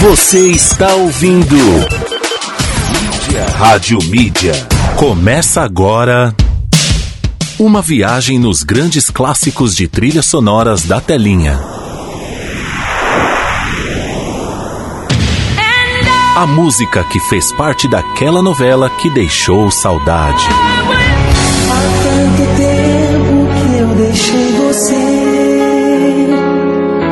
Você está ouvindo Mídia. Rádio Mídia. Começa agora uma viagem nos grandes clássicos de trilhas sonoras da telinha. A música que fez parte daquela novela que deixou saudade. Há tanto tempo que eu deixei você.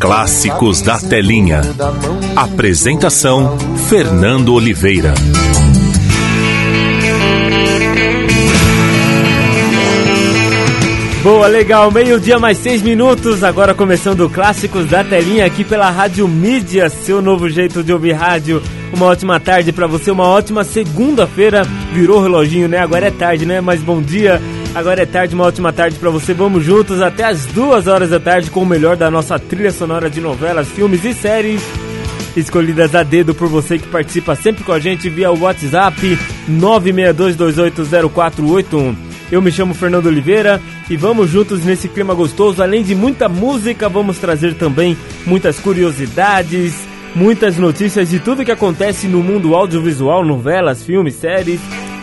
Clássicos da Telinha. Apresentação: Fernando Oliveira. Boa, legal. Meio-dia mais seis minutos. Agora começando o Clássicos da Telinha aqui pela Rádio Mídia, seu novo jeito de ouvir rádio. Uma ótima tarde pra você, uma ótima segunda-feira. Virou reloginho, né? Agora é tarde, né? Mas bom dia. Agora é tarde, uma ótima tarde pra você. Vamos juntos até as duas horas da tarde com o melhor da nossa trilha sonora de novelas, filmes e séries. Escolhidas a dedo por você que participa sempre com a gente via WhatsApp 962280481. Eu me chamo Fernando Oliveira e vamos juntos nesse clima gostoso. Além de muita música, vamos trazer também muitas curiosidades, muitas notícias de tudo que acontece no mundo audiovisual, novelas, filmes, séries.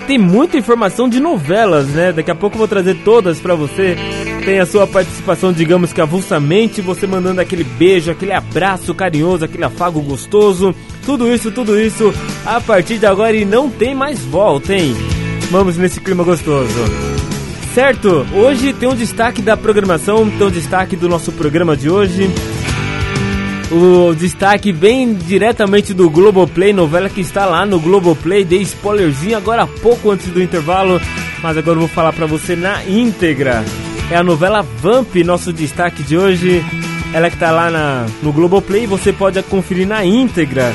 Tem muita informação de novelas, né? Daqui a pouco eu vou trazer todas pra você. Tem a sua participação, digamos que avulsamente, você mandando aquele beijo, aquele abraço carinhoso, aquele afago gostoso. Tudo isso, tudo isso a partir de agora e não tem mais volta, hein? Vamos nesse clima gostoso. Certo, hoje tem um destaque da programação, tem um destaque do nosso programa de hoje. O destaque vem diretamente do Globoplay, novela que está lá no Globoplay. Dei spoilerzinho agora há pouco antes do intervalo, mas agora eu vou falar pra você na íntegra. É a novela Vamp, nosso destaque de hoje. Ela que tá lá na, no Globoplay, você pode conferir na íntegra.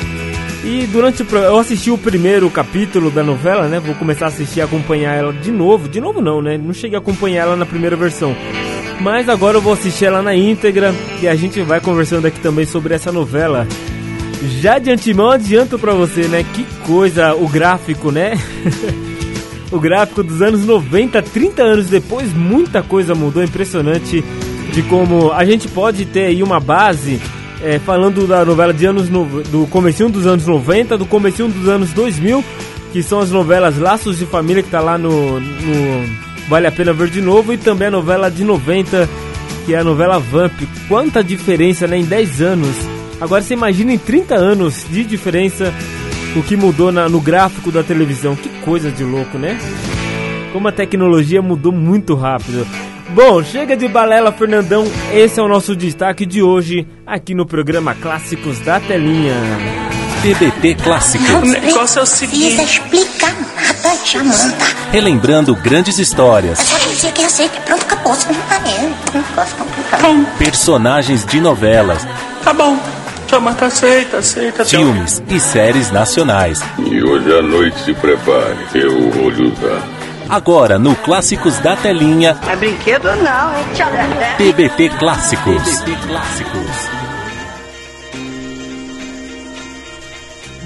E durante o eu assisti o primeiro capítulo da novela, né? Vou começar a assistir e acompanhar ela de novo. De novo não, né? Não cheguei a acompanhar ela na primeira versão. Mas agora eu vou assistir ela na íntegra e a gente vai conversando aqui também sobre essa novela. Já de antemão adianto pra você, né? Que coisa o gráfico, né? o gráfico dos anos 90, 30 anos depois, muita coisa mudou, impressionante de como a gente pode ter aí uma base é, falando da novela de anos no, do comecinho dos anos 90, do comecinho dos anos 2000, que são as novelas Laços de Família que tá lá no, no Vale a Pena Ver de Novo e também a novela de 90, que é a novela Vamp. Quanta diferença, né, em 10 anos. Agora você imagina em 30 anos de diferença o que mudou na- no gráfico da televisão. Que coisa de louco, né? Como a tecnologia mudou muito rápido. Bom, chega de balela, Fernandão. Esse é o nosso destaque de hoje aqui no programa Clássicos da Telinha. TBT Clássicos. O negócio é o seguinte. precisa explicar monta. Relembrando grandes histórias, É só dizer que aceita. Pronto, acabou. Você não tá. Não complicar. personagens de novelas, Tá bom. Jamanta, aceita, aceita. filmes e séries nacionais. E hoje à noite se prepare, eu vou lhe usar. Agora no Clássicos da Telinha, É brinquedo não, hein? TBT Clássicos. TBT Clássicos.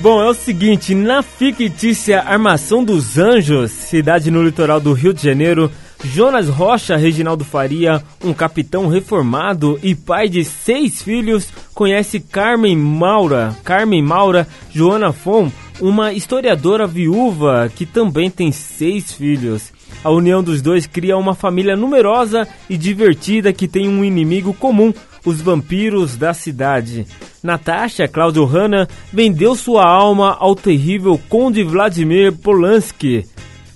Bom, é o seguinte, na fictícia Armação dos Anjos, cidade no litoral do Rio de Janeiro, Jonas Rocha Reginaldo Faria, um capitão reformado e pai de seis filhos, conhece Carmen Maura, Carmen Maura Joana Fon, uma historiadora viúva que também tem seis filhos. A união dos dois cria uma família numerosa e divertida que tem um inimigo comum, os vampiros da cidade. Natasha Claudio Hanna vendeu sua alma ao terrível Conde Vladimir Polanski,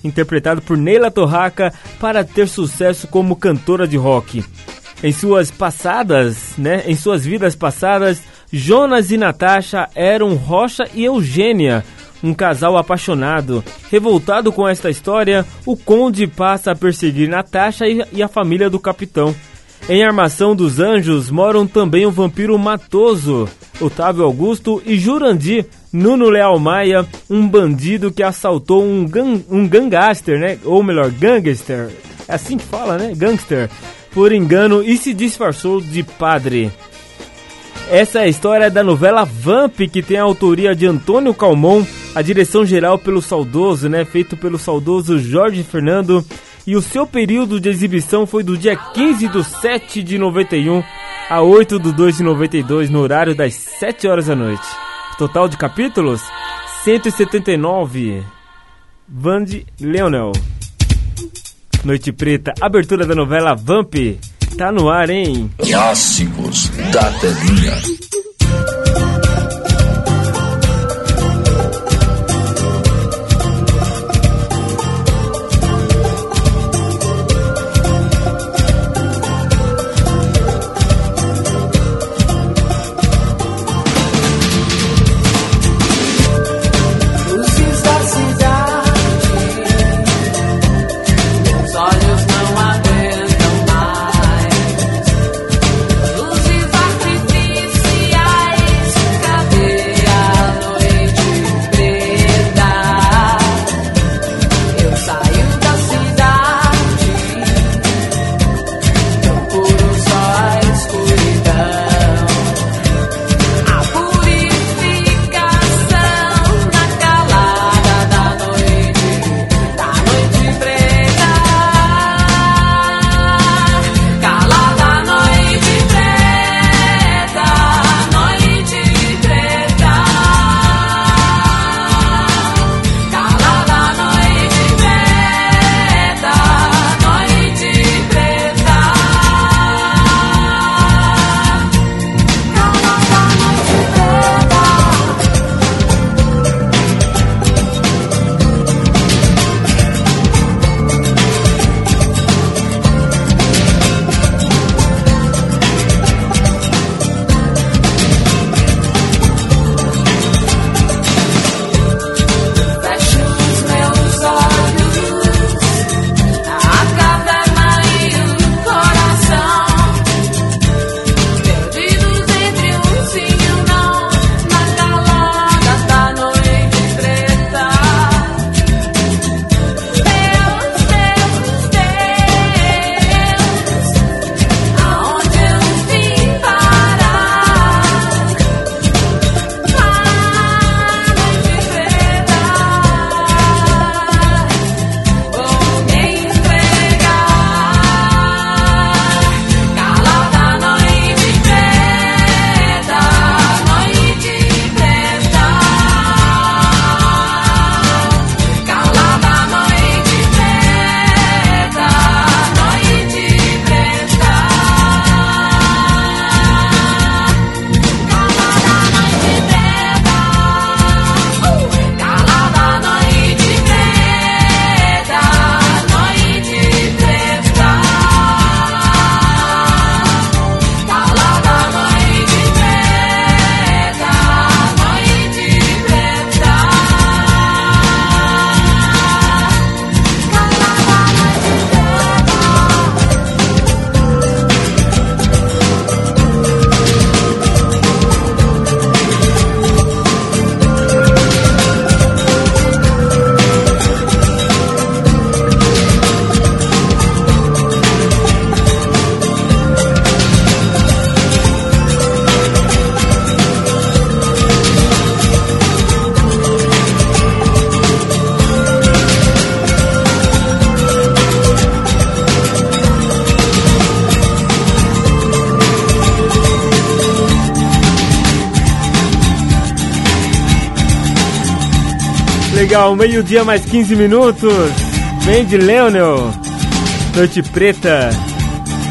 interpretado por Neila Torraca, para ter sucesso como cantora de rock. Em suas passadas, né, em suas vidas passadas, Jonas e Natasha eram Rocha e Eugênia, um casal apaixonado. Revoltado com esta história, o conde passa a perseguir Natasha e a família do capitão. Em Armação dos Anjos moram também o vampiro Matoso, Otávio Augusto e Jurandir, Nuno Leal Maia, um bandido que assaltou um, gang, um gangster, né? Ou melhor, gangster. É assim que fala, né? Gangster. Por engano e se disfarçou de padre. Essa é a história da novela Vamp, que tem a autoria de Antônio Calmon, a direção geral pelo saudoso, né? Feito pelo saudoso Jorge Fernando. E o seu período de exibição foi do dia 15 de 7 de 91 a 8 de 2 de 92, no horário das 7 horas da noite. Total de capítulos? 179. Vande Leonel. Noite Preta, abertura da novela Vamp. Tá no ar, hein? Clássicos da telinha. Legal, meio-dia mais 15 minutos. De Leonel, Noite Preta.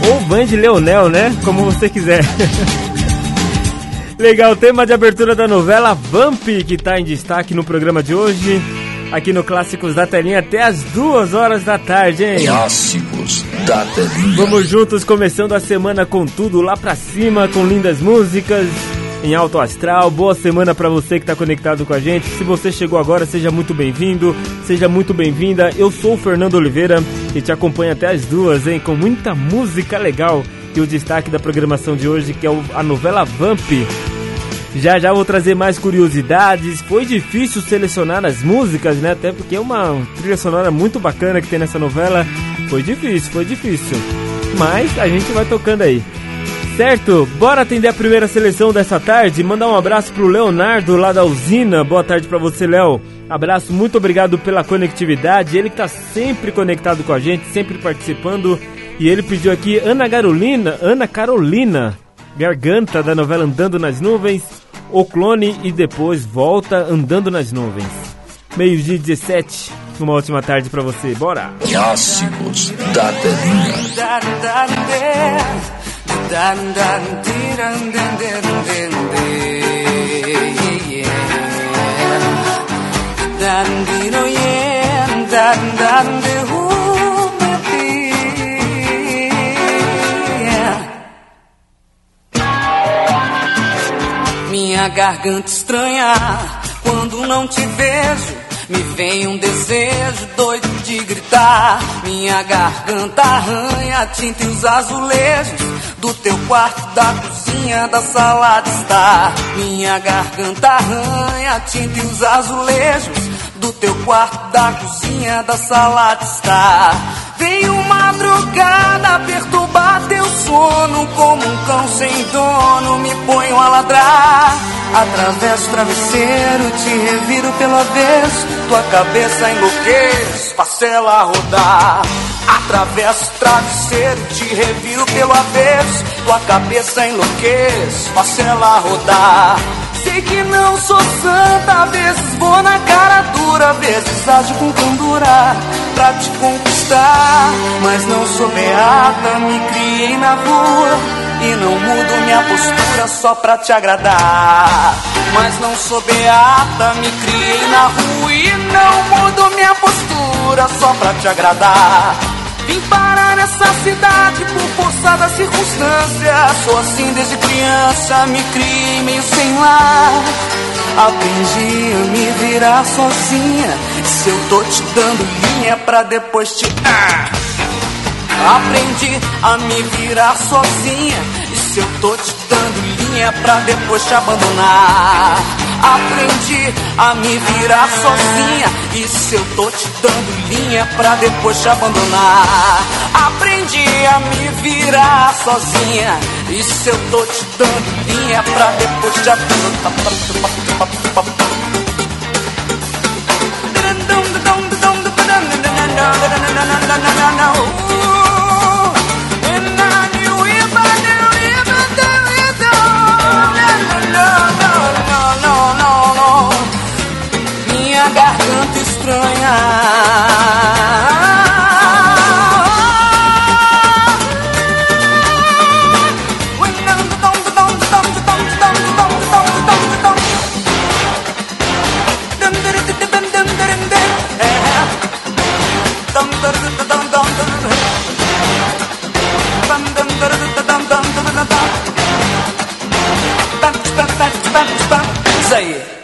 Ou Band Leonel, né? Como você quiser. legal, tema de abertura da novela Vamp, que está em destaque no programa de hoje. Aqui no Clássicos da Telinha até as duas horas da tarde, hein? Clássicos da Telinha. Vamos juntos, começando a semana com tudo lá pra cima, com lindas músicas em alto astral. Boa semana para você que está conectado com a gente. Se você chegou agora, seja muito bem-vindo, seja muito bem-vinda. Eu sou o Fernando Oliveira e te acompanho até as duas, hein, com muita música legal. e o destaque da programação de hoje, que é a novela Vamp. Já já vou trazer mais curiosidades. Foi difícil selecionar as músicas, né? Até porque é uma trilha sonora muito bacana que tem nessa novela. Foi difícil, foi difícil. Mas a gente vai tocando aí. Certo, bora atender a primeira seleção dessa tarde. Mandar um abraço pro Leonardo lá da usina. Boa tarde para você, Léo. Abraço, muito obrigado pela conectividade. Ele que tá sempre conectado com a gente, sempre participando. E ele pediu aqui Ana Carolina, Ana Carolina, Garganta da novela Andando nas Nuvens, O Clone e depois Volta Andando nas Nuvens. Meio-dia 17, uma ótima tarde para você. Bora! Clássicos da telinha. Minha garganta estranha quando não te vejo. Me vem um desejo doido de gritar. Minha garganta arranha a tinta e os azulejos do teu quarto, da cozinha, da sala de estar. Minha garganta arranha a tinta e os azulejos do teu quarto, da cozinha, da sala de estar. Veio madrugada perturbar teu sono como um cão sem dono. Me ponho a ladrar. Atravesso o travesseiro, te reviro pelo avesso. Tua cabeça enlouquece, faço ela rodar. Atravesso o travesseiro, te reviro pelo avesso. Tua cabeça enlouquece, faço ela rodar. Sei que não sou santa, vezes vou na cara dura, vezes ajo com candura pra te conquistar. Mas não sou beata, me criei na rua. E não mudo minha postura só pra te agradar. Mas não sou beata, me criei na rua. E não mudo minha postura só pra te agradar. Vim parar nessa cidade por força das circunstâncias. Sou assim desde criança, me criei meio sem lar. Aprendi a me virar sozinha. Se eu tô te dando linha pra depois te. Ah! Aprendi a me virar sozinha. E se eu tô te dando linha pra depois te abandonar? Aprendi a me virar sozinha. E se eu tô te dando linha pra depois te abandonar? Aprendi a me virar sozinha. E se eu tô te dando linha pra depois te abandonar? Garganta estranha.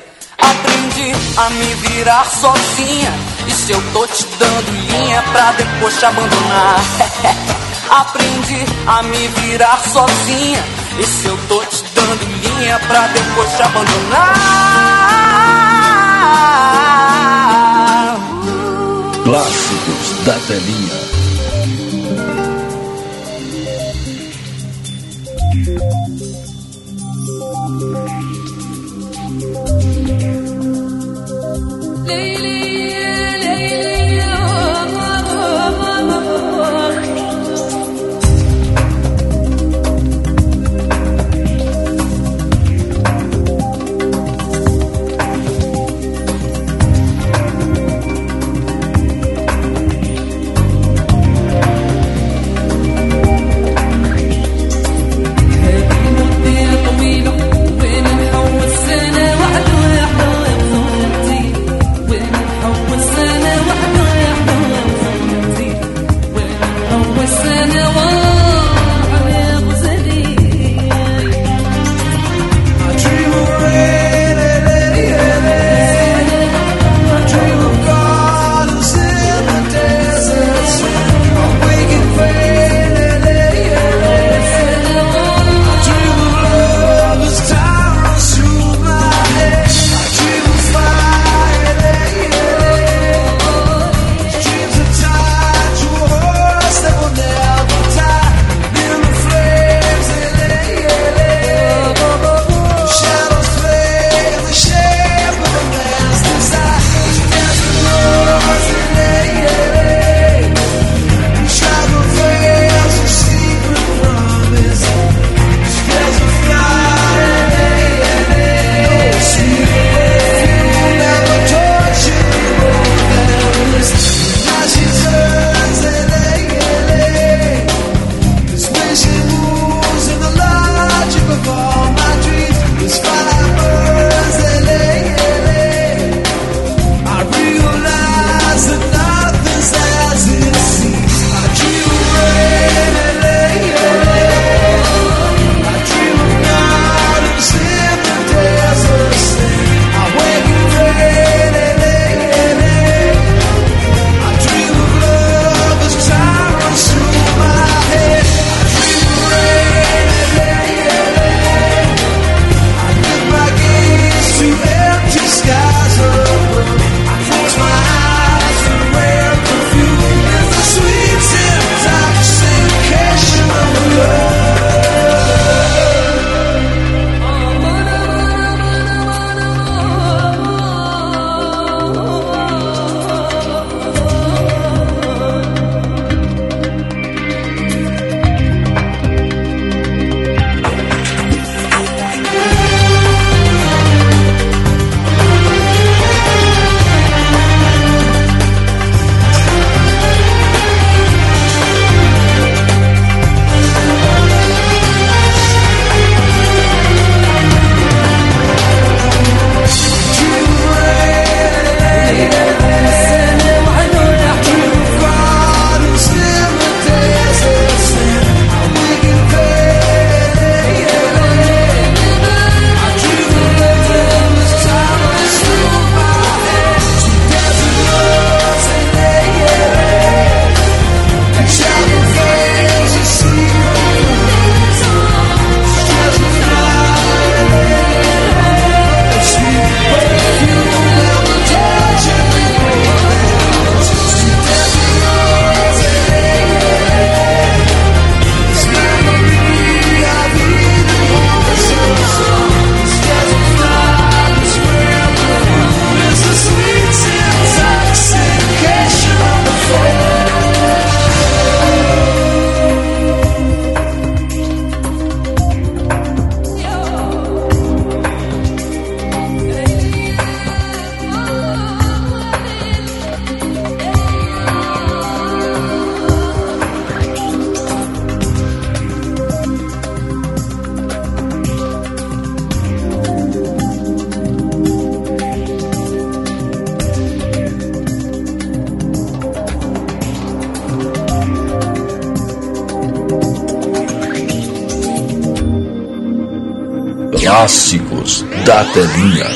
A me virar sozinha. E se eu tô te dando linha pra depois te abandonar? Aprendi a me virar sozinha. E se eu tô te dando linha pra depois te abandonar? Clássicos da telinha. Clássicos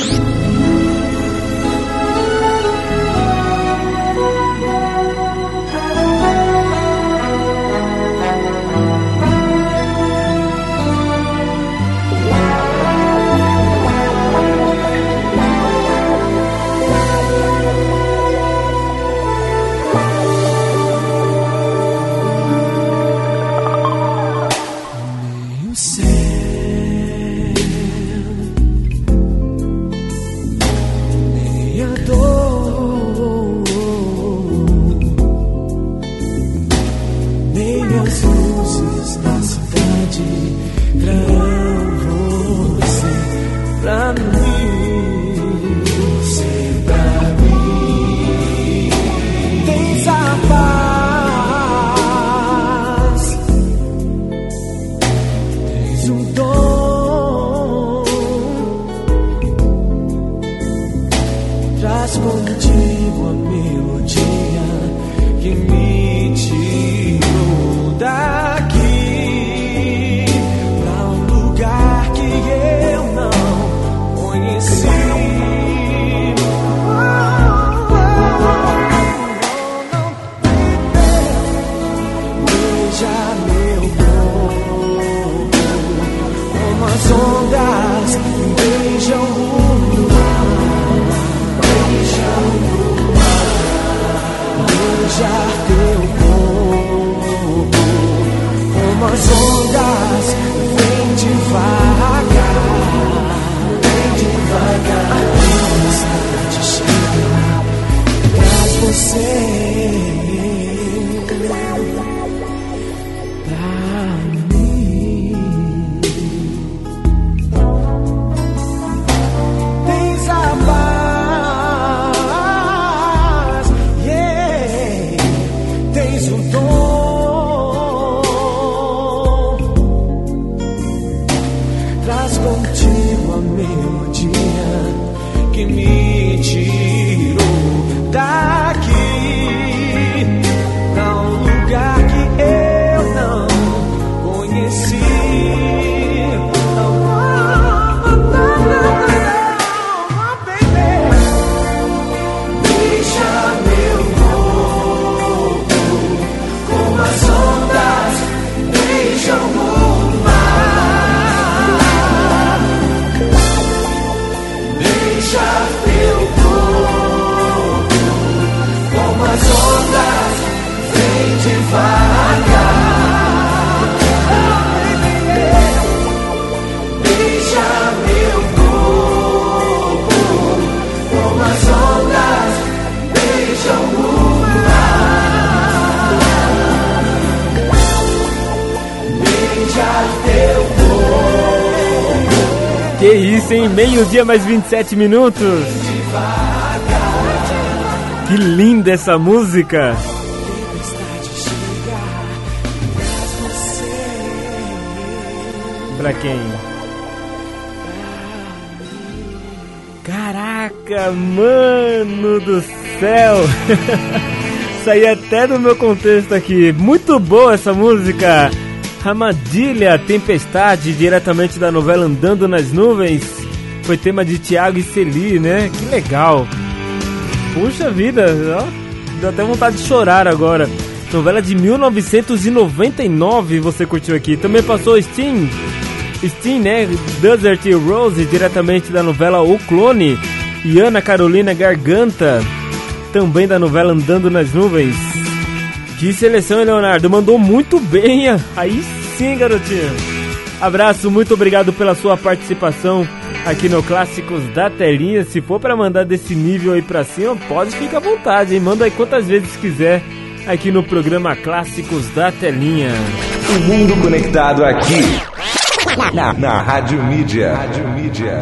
meio-dia mais 27 minutos. Que linda essa música! Pra quem? Caraca, mano do céu! Saí até do meu contexto aqui. Muito boa essa música! Ramadilha Tempestade, diretamente da novela Andando nas Nuvens foi tema de Thiago e Celi, né? Que legal. Puxa vida, ó, deu até vontade de chorar agora. Novela de 1999 você curtiu aqui. Também passou Steam, Steam, né? Desert Rose, diretamente da novela O Clone. E Ana Carolina Garganta, também da novela Andando nas Nuvens. Que seleção, Leonardo. Mandou muito bem. Aí sim, garotinha. Abraço, muito obrigado pela sua participação aqui no Clássicos da Telinha. Se for para mandar desse nível aí pra cima, pode ficar à vontade, hein? Manda aí quantas vezes quiser aqui no programa Clássicos da Telinha. O mundo conectado aqui na, na Rádio Mídia. Rádio Mídia.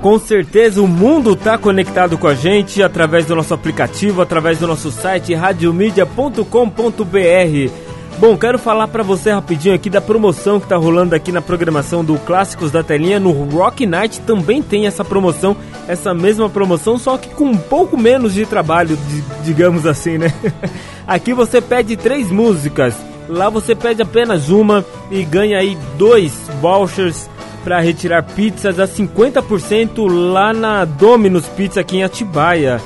Com certeza o mundo está conectado com a gente através do nosso aplicativo, através do nosso site radiomedia.com.br. Bom, quero falar para você rapidinho aqui da promoção que tá rolando aqui na programação do Clássicos da Telinha. No Rock Night também tem essa promoção, essa mesma promoção, só que com um pouco menos de trabalho, digamos assim, né? Aqui você pede três músicas, lá você pede apenas uma e ganha aí dois vouchers para retirar pizzas a 50% lá na Domino's Pizza aqui em Atibaia.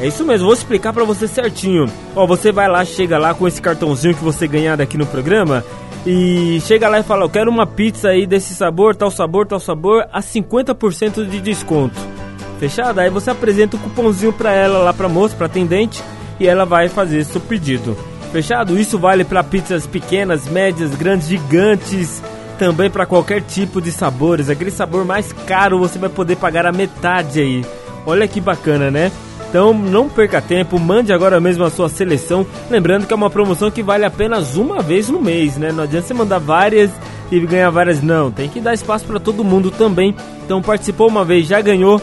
É isso mesmo, vou explicar para você certinho. Ó, você vai lá, chega lá com esse cartãozinho que você ganhar aqui no programa e chega lá e fala: "Eu quero uma pizza aí desse sabor, tal sabor, tal sabor a 50% de desconto". Fechado? Aí você apresenta o cupomzinho para ela lá para moça, para atendente e ela vai fazer seu pedido. Fechado? Isso vale para pizzas pequenas, médias, grandes, gigantes, também para qualquer tipo de sabores. Aquele sabor mais caro você vai poder pagar a metade aí. Olha que bacana, né? Então não perca tempo, mande agora mesmo a sua seleção. Lembrando que é uma promoção que vale apenas uma vez no mês, né? Não adianta você mandar várias e ganhar várias, não. Tem que dar espaço para todo mundo também. Então participou uma vez, já ganhou.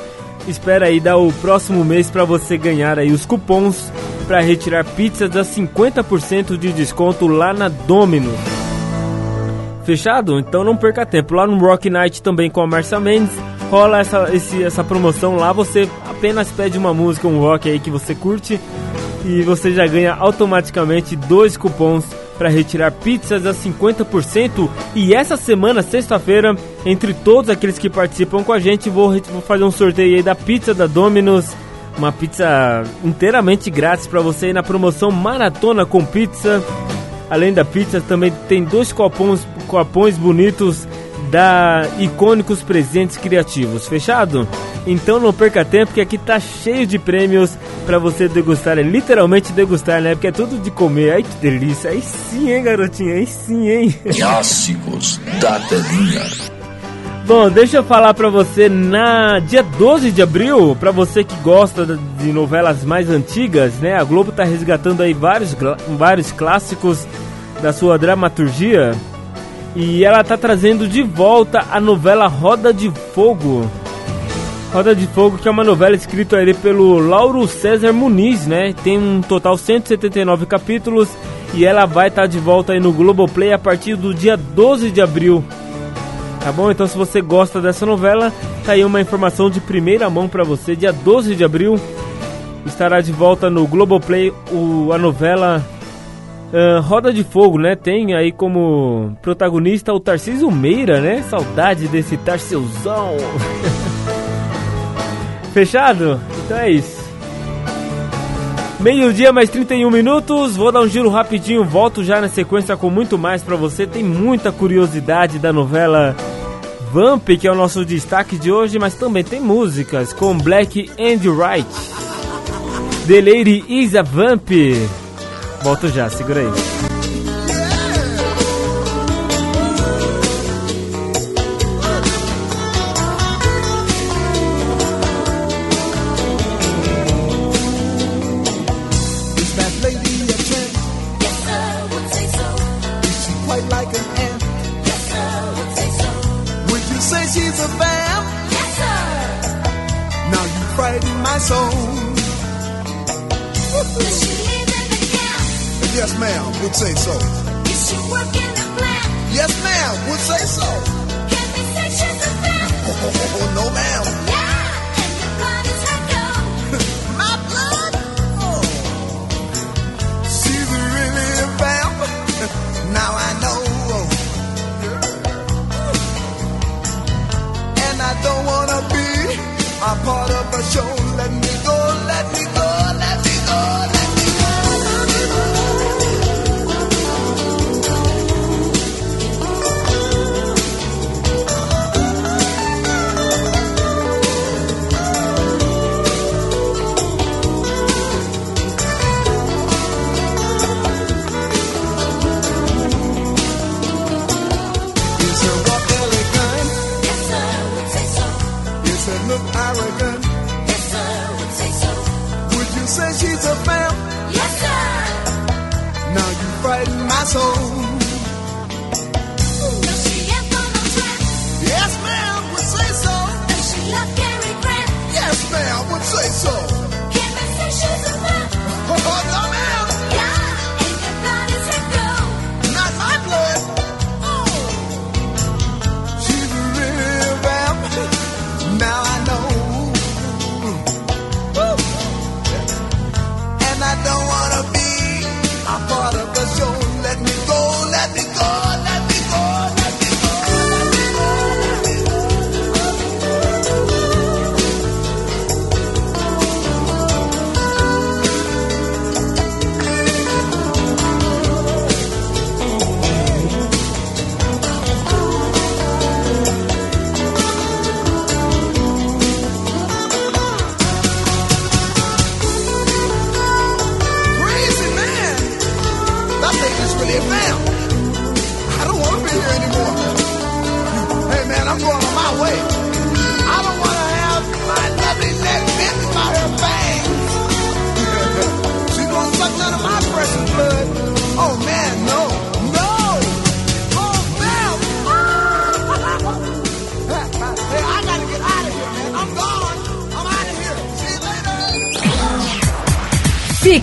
Espera aí dar o próximo mês para você ganhar aí os cupons para retirar pizzas a 50% de desconto lá na Domino's. Fechado? Então não perca tempo. Lá no Rock Night também com a Marcia Mendes rola essa, esse, essa promoção lá. Você apenas pede uma música, um rock aí que você curte e você já ganha automaticamente dois cupons para retirar pizzas a 50%. E essa semana, sexta-feira, entre todos aqueles que participam com a gente, vou, vou fazer um sorteio aí da pizza da Domino's. Uma pizza inteiramente grátis para você ir na promoção Maratona com Pizza. Além da pizza, também tem dois copons, copões bonitos da Icônicos Presentes Criativos. Fechado? Então não perca tempo que aqui tá cheio de prêmios para você degustar, é literalmente degustar, né? Porque é tudo de comer. Ai que delícia. Aí sim, hein, garotinha? Aí sim, hein? Clássicos da telinha. Bom, deixa eu falar para você na dia 12 de abril, para você que gosta de novelas mais antigas, né? A Globo tá resgatando aí vários vários clássicos da sua dramaturgia e ela tá trazendo de volta a novela Roda de Fogo. Roda de Fogo, que é uma novela escrita ali pelo Lauro César Muniz, né? Tem um total 179 capítulos e ela vai estar tá de volta aí no Globoplay a partir do dia 12 de abril. Tá bom? Então se você gosta dessa novela, tá aí uma informação de primeira mão para você. Dia 12 de abril estará de volta no Globoplay o, a novela Uh, Roda de Fogo, né? Tem aí como protagonista o Tarcísio Meira, né? Saudade desse Tarcísiozão. Fechado? Então é isso. Meio-dia mais 31 minutos. Vou dar um giro rapidinho. Volto já na sequência com muito mais para você. Tem muita curiosidade da novela Vamp, que é o nosso destaque de hoje, mas também tem músicas com Black and White. The Lady is a Vamp. Volto já, segura aí.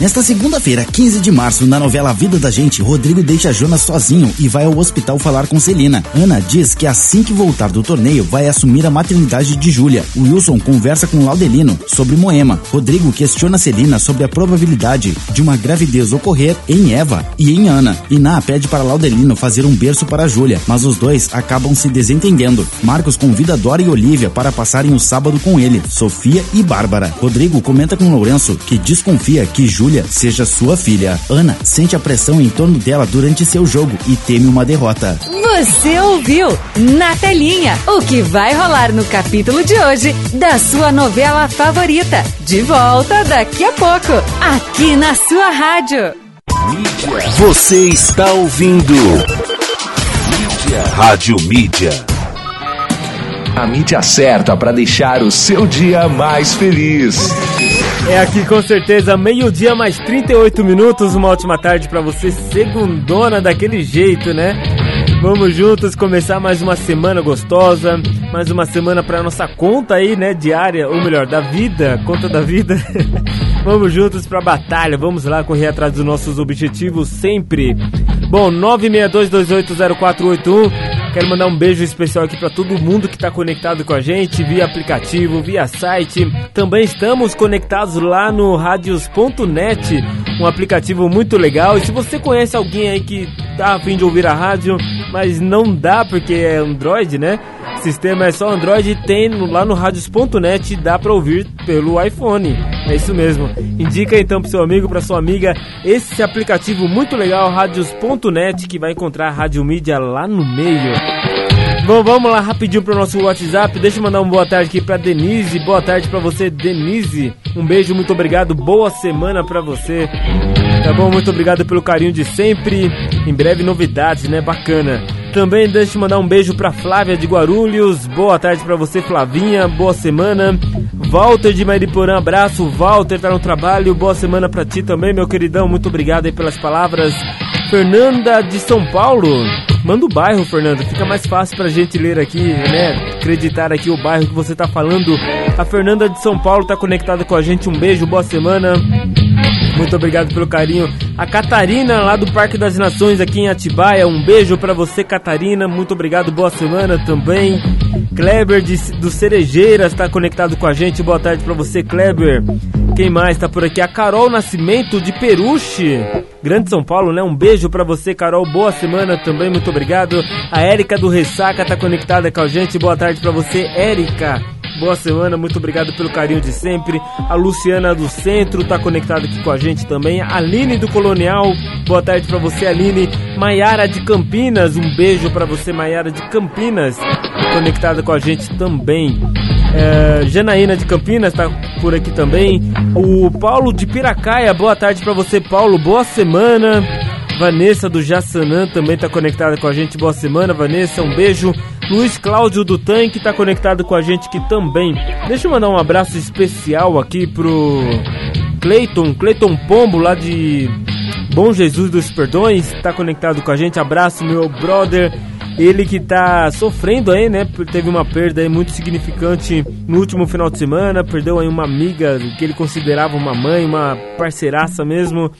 Nesta segunda-feira, 15 de março, na novela Vida da Gente, Rodrigo deixa Jonas sozinho e vai ao hospital falar com Celina. Ana diz que assim que voltar do torneio, vai assumir a maternidade de Júlia. Wilson conversa com Laudelino sobre Moema. Rodrigo questiona Celina sobre a probabilidade de uma gravidez ocorrer em Eva e em Ana. Iná pede para Laudelino fazer um berço para Júlia, mas os dois acabam se desentendendo. Marcos convida Dora e Olivia para passarem o sábado com ele, Sofia e Bárbara. Rodrigo comenta com Lourenço que desconfia que Júlia Júlia seja sua filha. Ana sente a pressão em torno dela durante seu jogo e teme uma derrota. Você ouviu na telinha o que vai rolar no capítulo de hoje da sua novela favorita. De volta daqui a pouco, aqui na sua rádio. Você está ouvindo. Mídia. Rádio Mídia. A mídia certa para deixar o seu dia mais feliz. É aqui com certeza, meio-dia mais 38 minutos, uma ótima tarde para você, segundona daquele jeito, né? Vamos juntos começar mais uma semana gostosa, mais uma semana para nossa conta aí, né, diária, ou melhor, da vida, conta da vida. vamos juntos pra batalha, vamos lá correr atrás dos nossos objetivos sempre. Bom, 962280481 Quero mandar um beijo especial aqui para todo mundo que está conectado com a gente via aplicativo, via site. Também estamos conectados lá no radios.net, um aplicativo muito legal. E se você conhece alguém aí que tá a fim de ouvir a rádio, mas não dá porque é Android, né? O sistema é só Android tem lá no radios.net dá para ouvir pelo iPhone. É isso mesmo. Indica então pro seu amigo, pra sua amiga, esse aplicativo muito legal, radios.net, que vai encontrar a Rádio Mídia lá no meio. Bom, vamos lá rapidinho pro nosso WhatsApp. Deixa eu mandar uma boa tarde aqui pra Denise. Boa tarde pra você, Denise. Um beijo, muito obrigado. Boa semana pra você. Tá bom? Muito obrigado pelo carinho de sempre. Em breve novidades, né? Bacana. Também deixa eu mandar um beijo pra Flávia de Guarulhos. Boa tarde pra você, Flavinha. Boa semana. Walter de Mariporã, abraço. Walter tá no trabalho. Boa semana pra ti também, meu queridão. Muito obrigado aí pelas palavras. Fernanda de São Paulo. Manda o bairro, Fernanda. Fica mais fácil pra gente ler aqui, né? Acreditar aqui o bairro que você tá falando. A Fernanda de São Paulo tá conectada com a gente. Um beijo, boa semana. Muito obrigado pelo carinho. A Catarina, lá do Parque das Nações, aqui em Atibaia. Um beijo para você, Catarina. Muito obrigado, boa semana também. Kleber de, do Cerejeiras está conectado com a gente. Boa tarde para você, Kleber. Quem mais está por aqui? A Carol Nascimento de Peruche. Grande São Paulo, né? Um beijo para você, Carol. Boa semana também, muito obrigado. A Érica do Ressaca tá conectada com a gente. Boa tarde para você, Érica. Boa semana, muito obrigado pelo carinho de sempre. A Luciana do Centro tá conectada aqui com a gente também. A Aline do Colonial, boa tarde para você, Aline. Maiara de Campinas, um beijo para você, Maiara de Campinas, conectada com a gente também. É, Janaína de Campinas está por aqui também. O Paulo de Piracaia, boa tarde para você, Paulo. Boa semana. Vanessa do Jassanã também está conectada com a gente. Boa semana, Vanessa. Um beijo. Luiz Cláudio do Tanque está conectado com a gente aqui também. Deixa eu mandar um abraço especial aqui pro Cleiton, Cleiton Pombo lá de Bom Jesus dos Perdões, está conectado com a gente. Abraço, meu brother. Ele que tá sofrendo aí, né? Teve uma perda aí muito significante no último final de semana. Perdeu aí uma amiga que ele considerava uma mãe, uma parceiraça mesmo.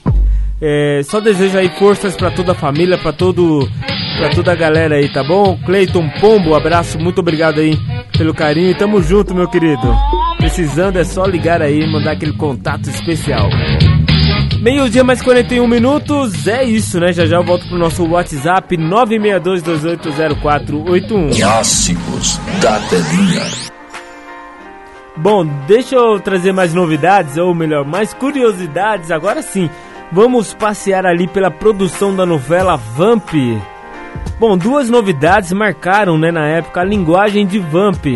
É, só desejo aí forças para toda a família, para todo, para toda a galera aí, tá bom? Cleiton Pombo, abraço, muito obrigado aí pelo carinho e tamo junto, meu querido. Precisando é só ligar aí e mandar aquele contato especial. Meio-dia mais 41 minutos, é isso, né? Já já eu volto pro nosso WhatsApp 962280481. Clássicos da telinha. Bom, deixa eu trazer mais novidades, ou melhor, mais curiosidades. Agora sim, vamos passear ali pela produção da novela Vamp. Bom, duas novidades marcaram, né, na época, a linguagem de Vamp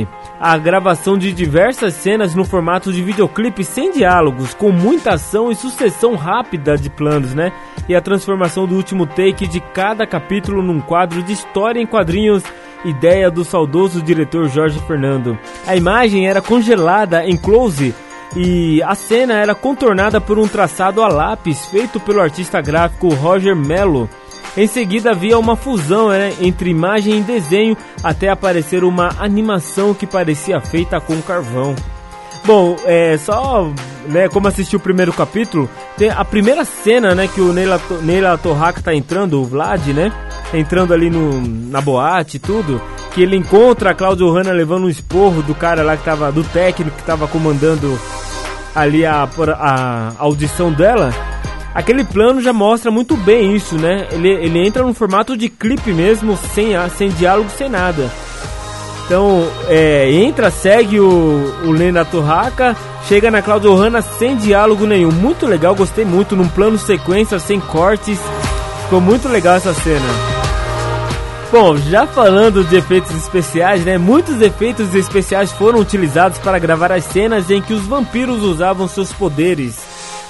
a gravação de diversas cenas no formato de videoclipe sem diálogos, com muita ação e sucessão rápida de planos, né? E a transformação do último take de cada capítulo num quadro de história em quadrinhos, ideia do saudoso diretor Jorge Fernando. A imagem era congelada em close e a cena era contornada por um traçado a lápis feito pelo artista gráfico Roger Mello Em seguida havia uma fusão né, entre imagem e desenho até aparecer uma animação que parecia feita com carvão. Bom, é só, né, como assistiu o primeiro capítulo, tem a primeira cena, né, que o Neila, Neila Torraca tá entrando, o Vlad, né, entrando ali no, na boate e tudo, que ele encontra a Claudio Hanna levando um esporro do cara lá que tava, do técnico que tava comandando ali a, a, audição dela. Aquele plano já mostra muito bem isso, né? Ele, ele entra no formato de clipe mesmo, sem, sem diálogo, sem nada. Então, é, entra, segue o, o Lena Torraca, chega na Claudio Hanna sem diálogo nenhum. Muito legal, gostei muito, num plano sequência, sem cortes. Ficou muito legal essa cena. Bom, já falando de efeitos especiais, né? Muitos efeitos especiais foram utilizados para gravar as cenas em que os vampiros usavam seus poderes.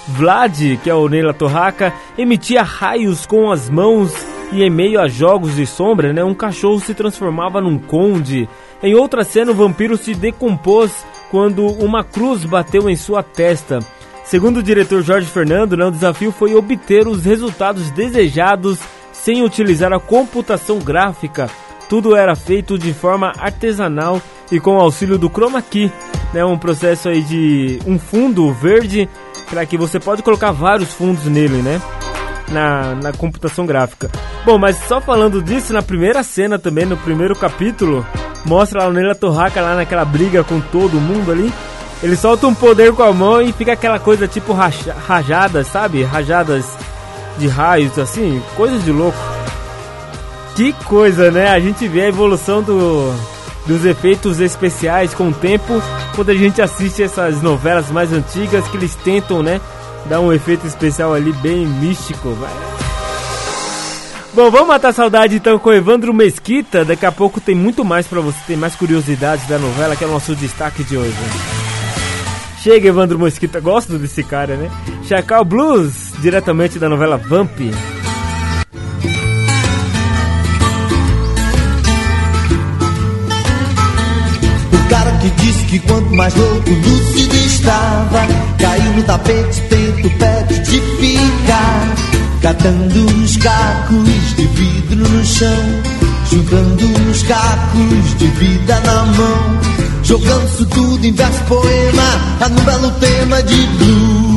Vlad, que é o Neila Torraca, emitia raios com as mãos e em meio a jogos de sombra, né, um cachorro se transformava num conde. Em outra cena, o vampiro se decompôs quando uma cruz bateu em sua testa. Segundo o diretor Jorge Fernando, né, o desafio foi obter os resultados desejados sem utilizar a computação gráfica. Tudo era feito de forma artesanal e com auxílio do chroma key, né, um processo aí de um fundo verde para que você pode colocar vários fundos nele, né? na, na computação gráfica. Bom, mas só falando disso, na primeira cena também, no primeiro capítulo, mostra a Leonela Torraca lá naquela briga com todo mundo ali. Ele solta um poder com a mão e fica aquela coisa tipo raja, rajadas, sabe? Rajadas de raios, assim, coisas de louco. Que coisa, né? A gente vê a evolução do, dos efeitos especiais com o tempo quando a gente assiste essas novelas mais antigas que eles tentam, né? dá um efeito especial ali bem místico. Bom, vamos matar a saudade então com Evandro Mesquita. Daqui a pouco tem muito mais para você, tem mais curiosidades da novela, que é o nosso destaque de hoje. Chega, Evandro Mesquita, gosto desse cara, né? Chacal Blues, diretamente da novela Vamp. cara que disse que quanto mais louco lúcido estava, caiu no tapete, tento pede de ficar, catando uns cacos de vidro no chão, juntando uns cacos de vida na mão, jogando isso tudo em verso poema, tá num belo tema de blues.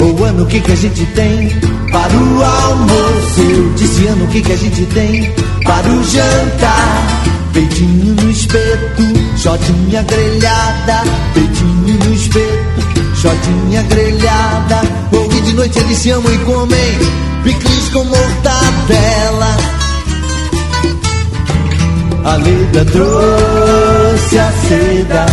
O ano que que a gente tem para o almoço? Eu disse ano que que a gente tem para o jantar? Peitinho no espeto, jotinha grelhada. Peitinho no espeto, jotinha grelhada. Porque de noite eles se amam e comem picles com mortadela. A Leda trouxe a seda,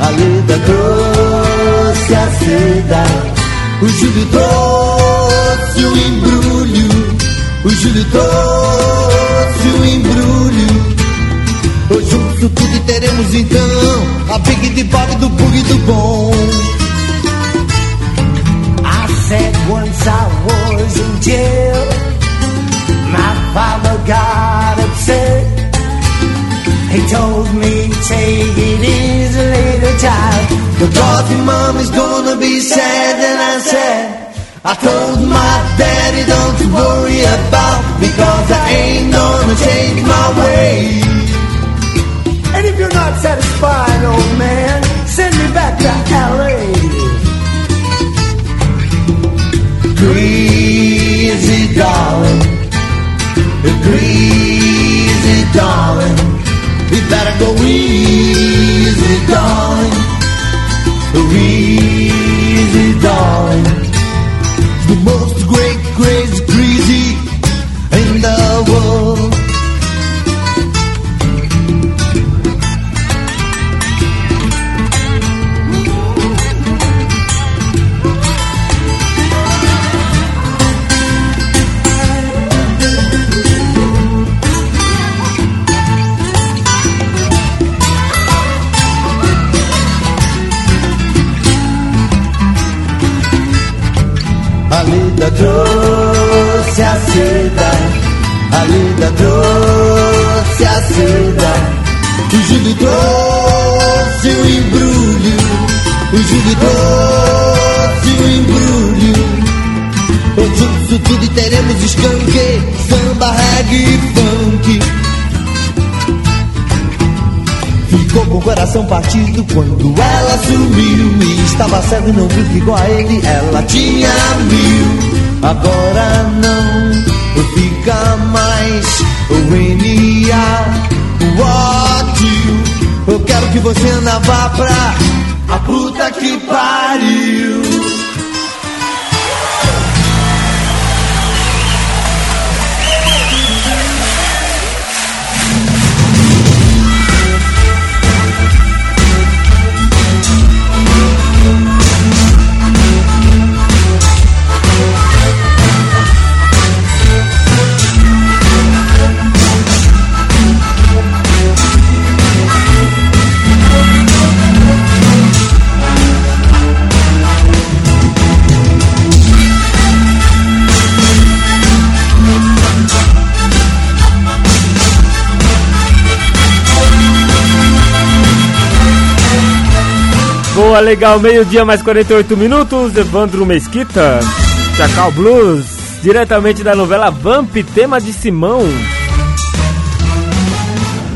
a Leda trouxe a seda. O Júlio trouxe o embrulho, o Júlio trouxe o embrulho. Hoje junto tudo teremos então a Big de Bob do Bug do Bom. I said once I was in jail, my father got upset. He told me, take it easy, little child. The coffee mom is gonna be sad, and I said, I told my daddy, don't you worry about, because I ain't gonna change my ways. And if you're not satisfied, old man, send me back to LA. Greasy darling, greasy darling, we better go easy, darling, easy, darling. The most great, crazy, Trouxe o embrulho, o Júlio trouxe o embrulho. Juntos tudo teremos skunk, samba, reggae e funk. Ficou com o coração partido quando ela sumiu E estava cego e não viu que igual a ele ela tinha mil Agora não fica mais o NA What you Eu quero que você anda vá pra a puta que pariu Boa, legal, meio-dia mais 48 minutos. Evandro Mesquita, Chacal Blues, diretamente da novela Vamp, tema de Simão.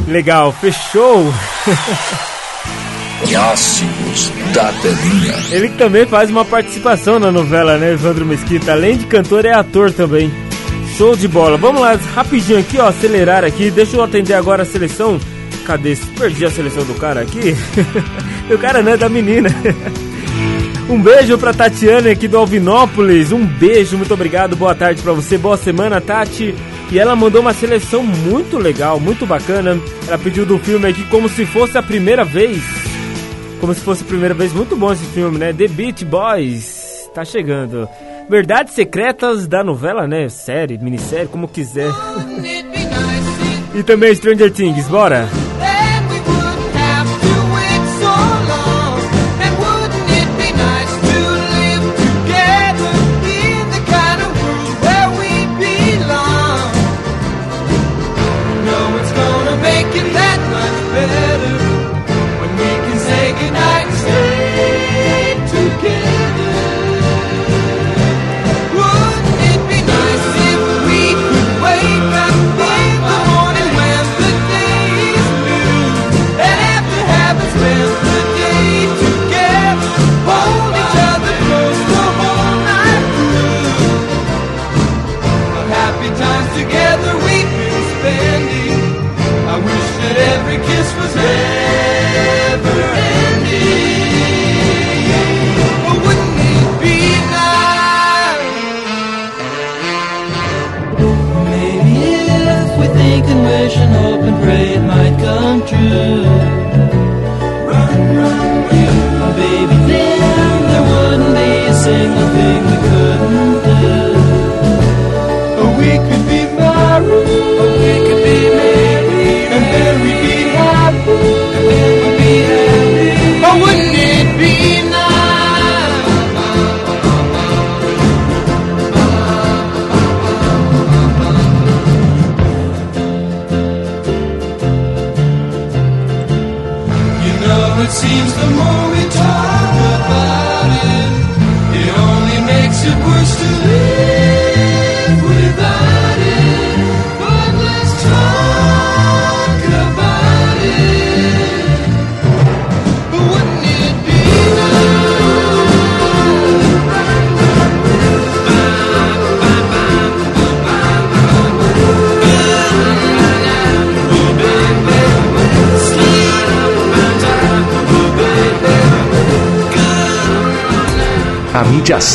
Legal, fechou. Clássicos da telinha. Ele também faz uma participação na novela, né, Evandro Mesquita? Além de cantor, é ator também. Show de bola. Vamos lá, rapidinho aqui, ó, acelerar aqui. Deixa eu atender agora a seleção. Cadê? Perdi a seleção do cara aqui. o cara não é da menina. Um beijo pra Tatiana aqui do Alvinópolis. Um beijo, muito obrigado. Boa tarde pra você. Boa semana, Tati. E ela mandou uma seleção muito legal, muito bacana. Ela pediu do filme aqui como se fosse a primeira vez. Como se fosse a primeira vez. Muito bom esse filme, né? The Beach Boys. Tá chegando. Verdades secretas da novela, né? Série, minissérie, como quiser. e também Stranger Things, bora!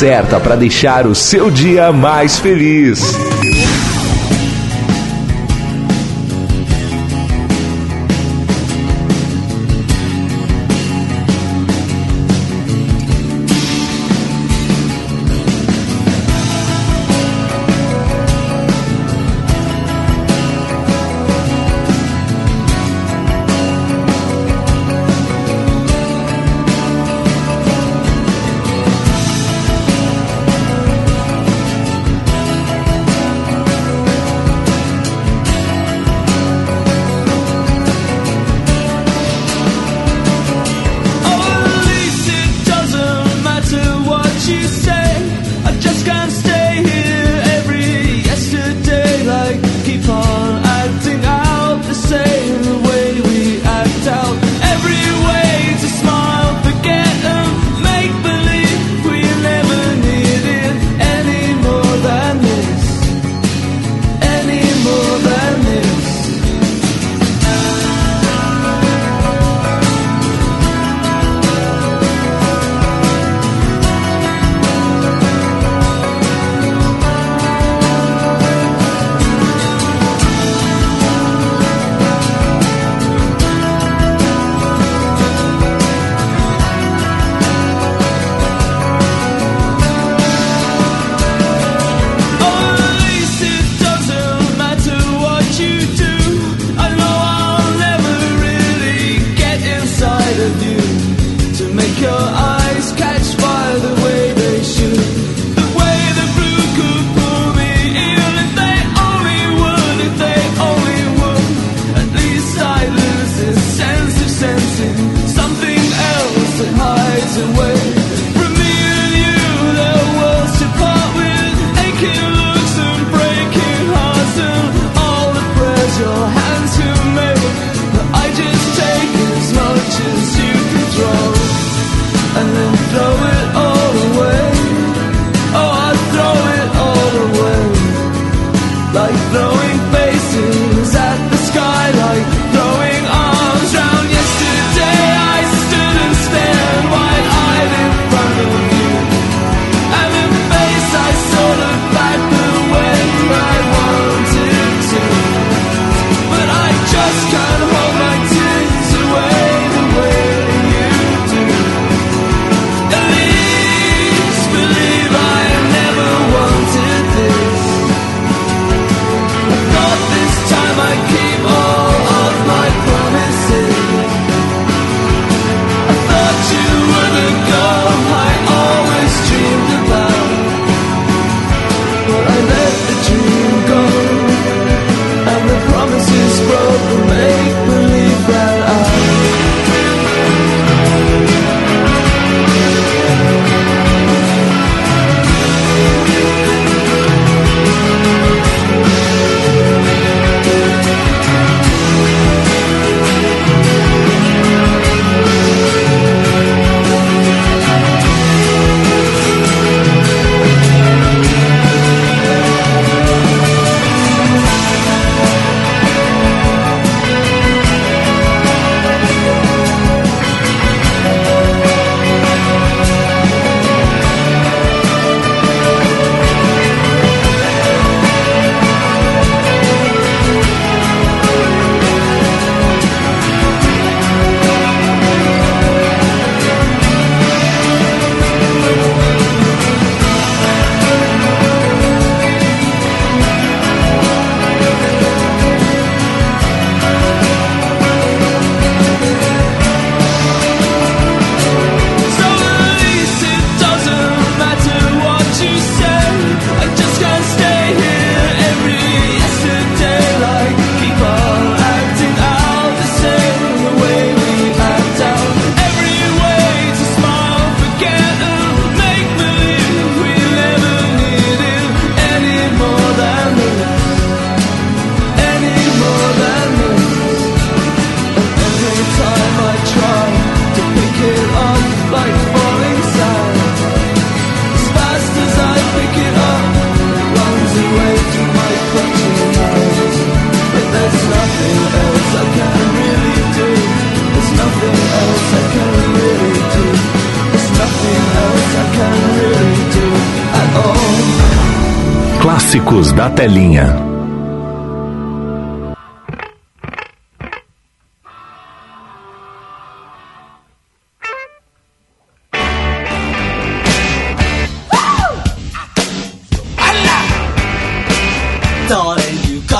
Certa para deixar o seu dia mais feliz.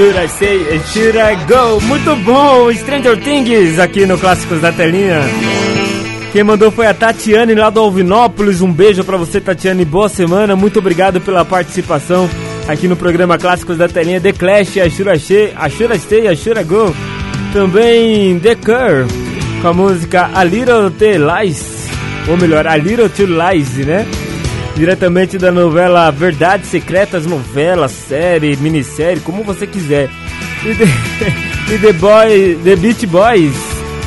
A Should I Say, I Go? Muito bom, Stranger Things aqui no Clássicos da Telinha. Quem mandou foi a Tatiane lá do Alvinópolis. Um beijo pra você, Tatiane. Boa semana. Muito obrigado pela participação aqui no programa Clássicos da Telinha. The Clash, a Say, a I Stay, a Go. Também The Cure com a música A Little T Lies, ou melhor, A Little Too Lies, né? Diretamente da novela Verdades Secretas, novela, série, minissérie, como você quiser. E The, e the, Boy, the Beach Boys,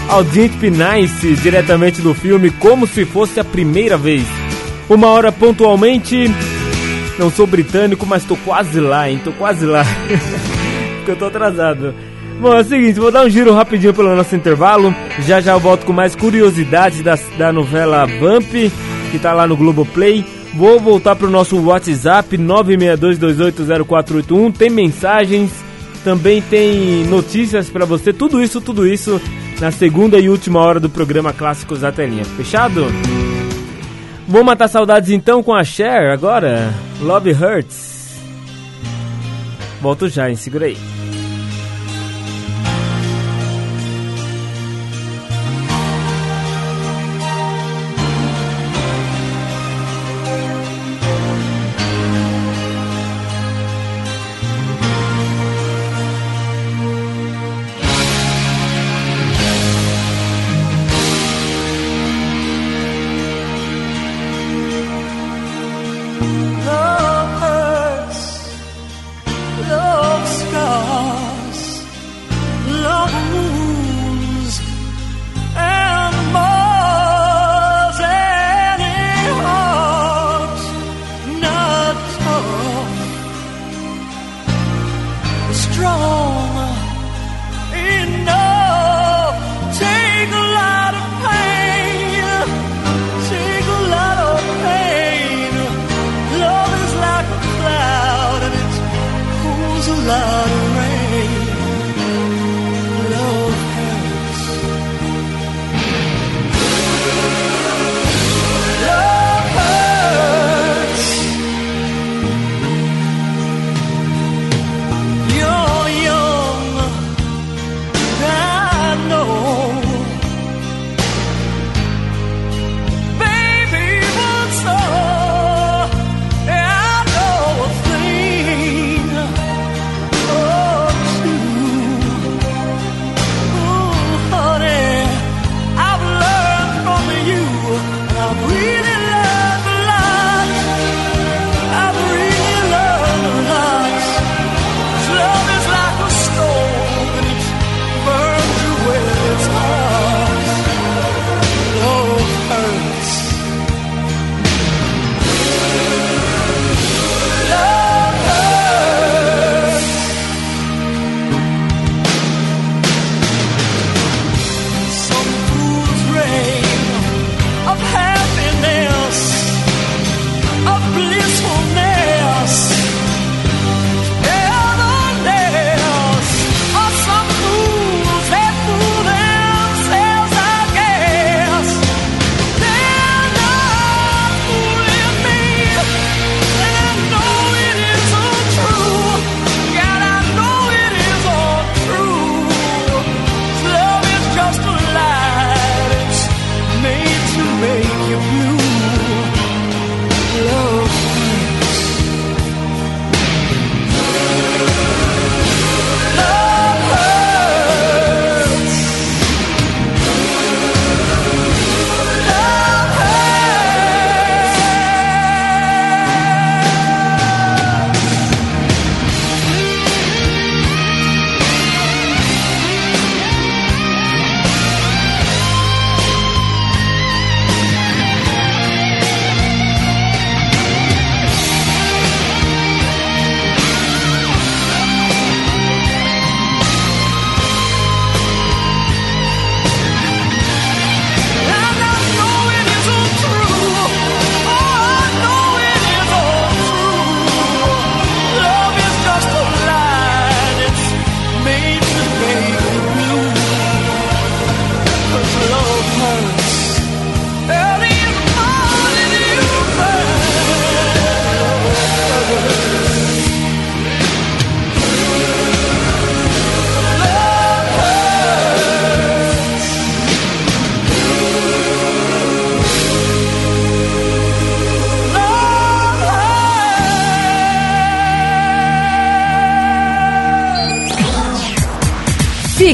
Audient Nice, diretamente do filme Como Se Fosse a Primeira Vez. Uma hora pontualmente. Não sou britânico, mas tô quase lá, hein? Tô quase lá. Porque eu tô atrasado. Bom, é o seguinte, vou dar um giro rapidinho pelo nosso intervalo. Já já eu volto com mais curiosidades da, da novela Vamp, que tá lá no Globoplay. Vou voltar pro nosso WhatsApp 962280481. Tem mensagens, também tem notícias para você. Tudo isso, tudo isso na segunda e última hora do programa Clássicos da Telinha. Fechado? Vou matar saudades então com a Cher agora. Love Hurts. Volto já, hein? Segura aí.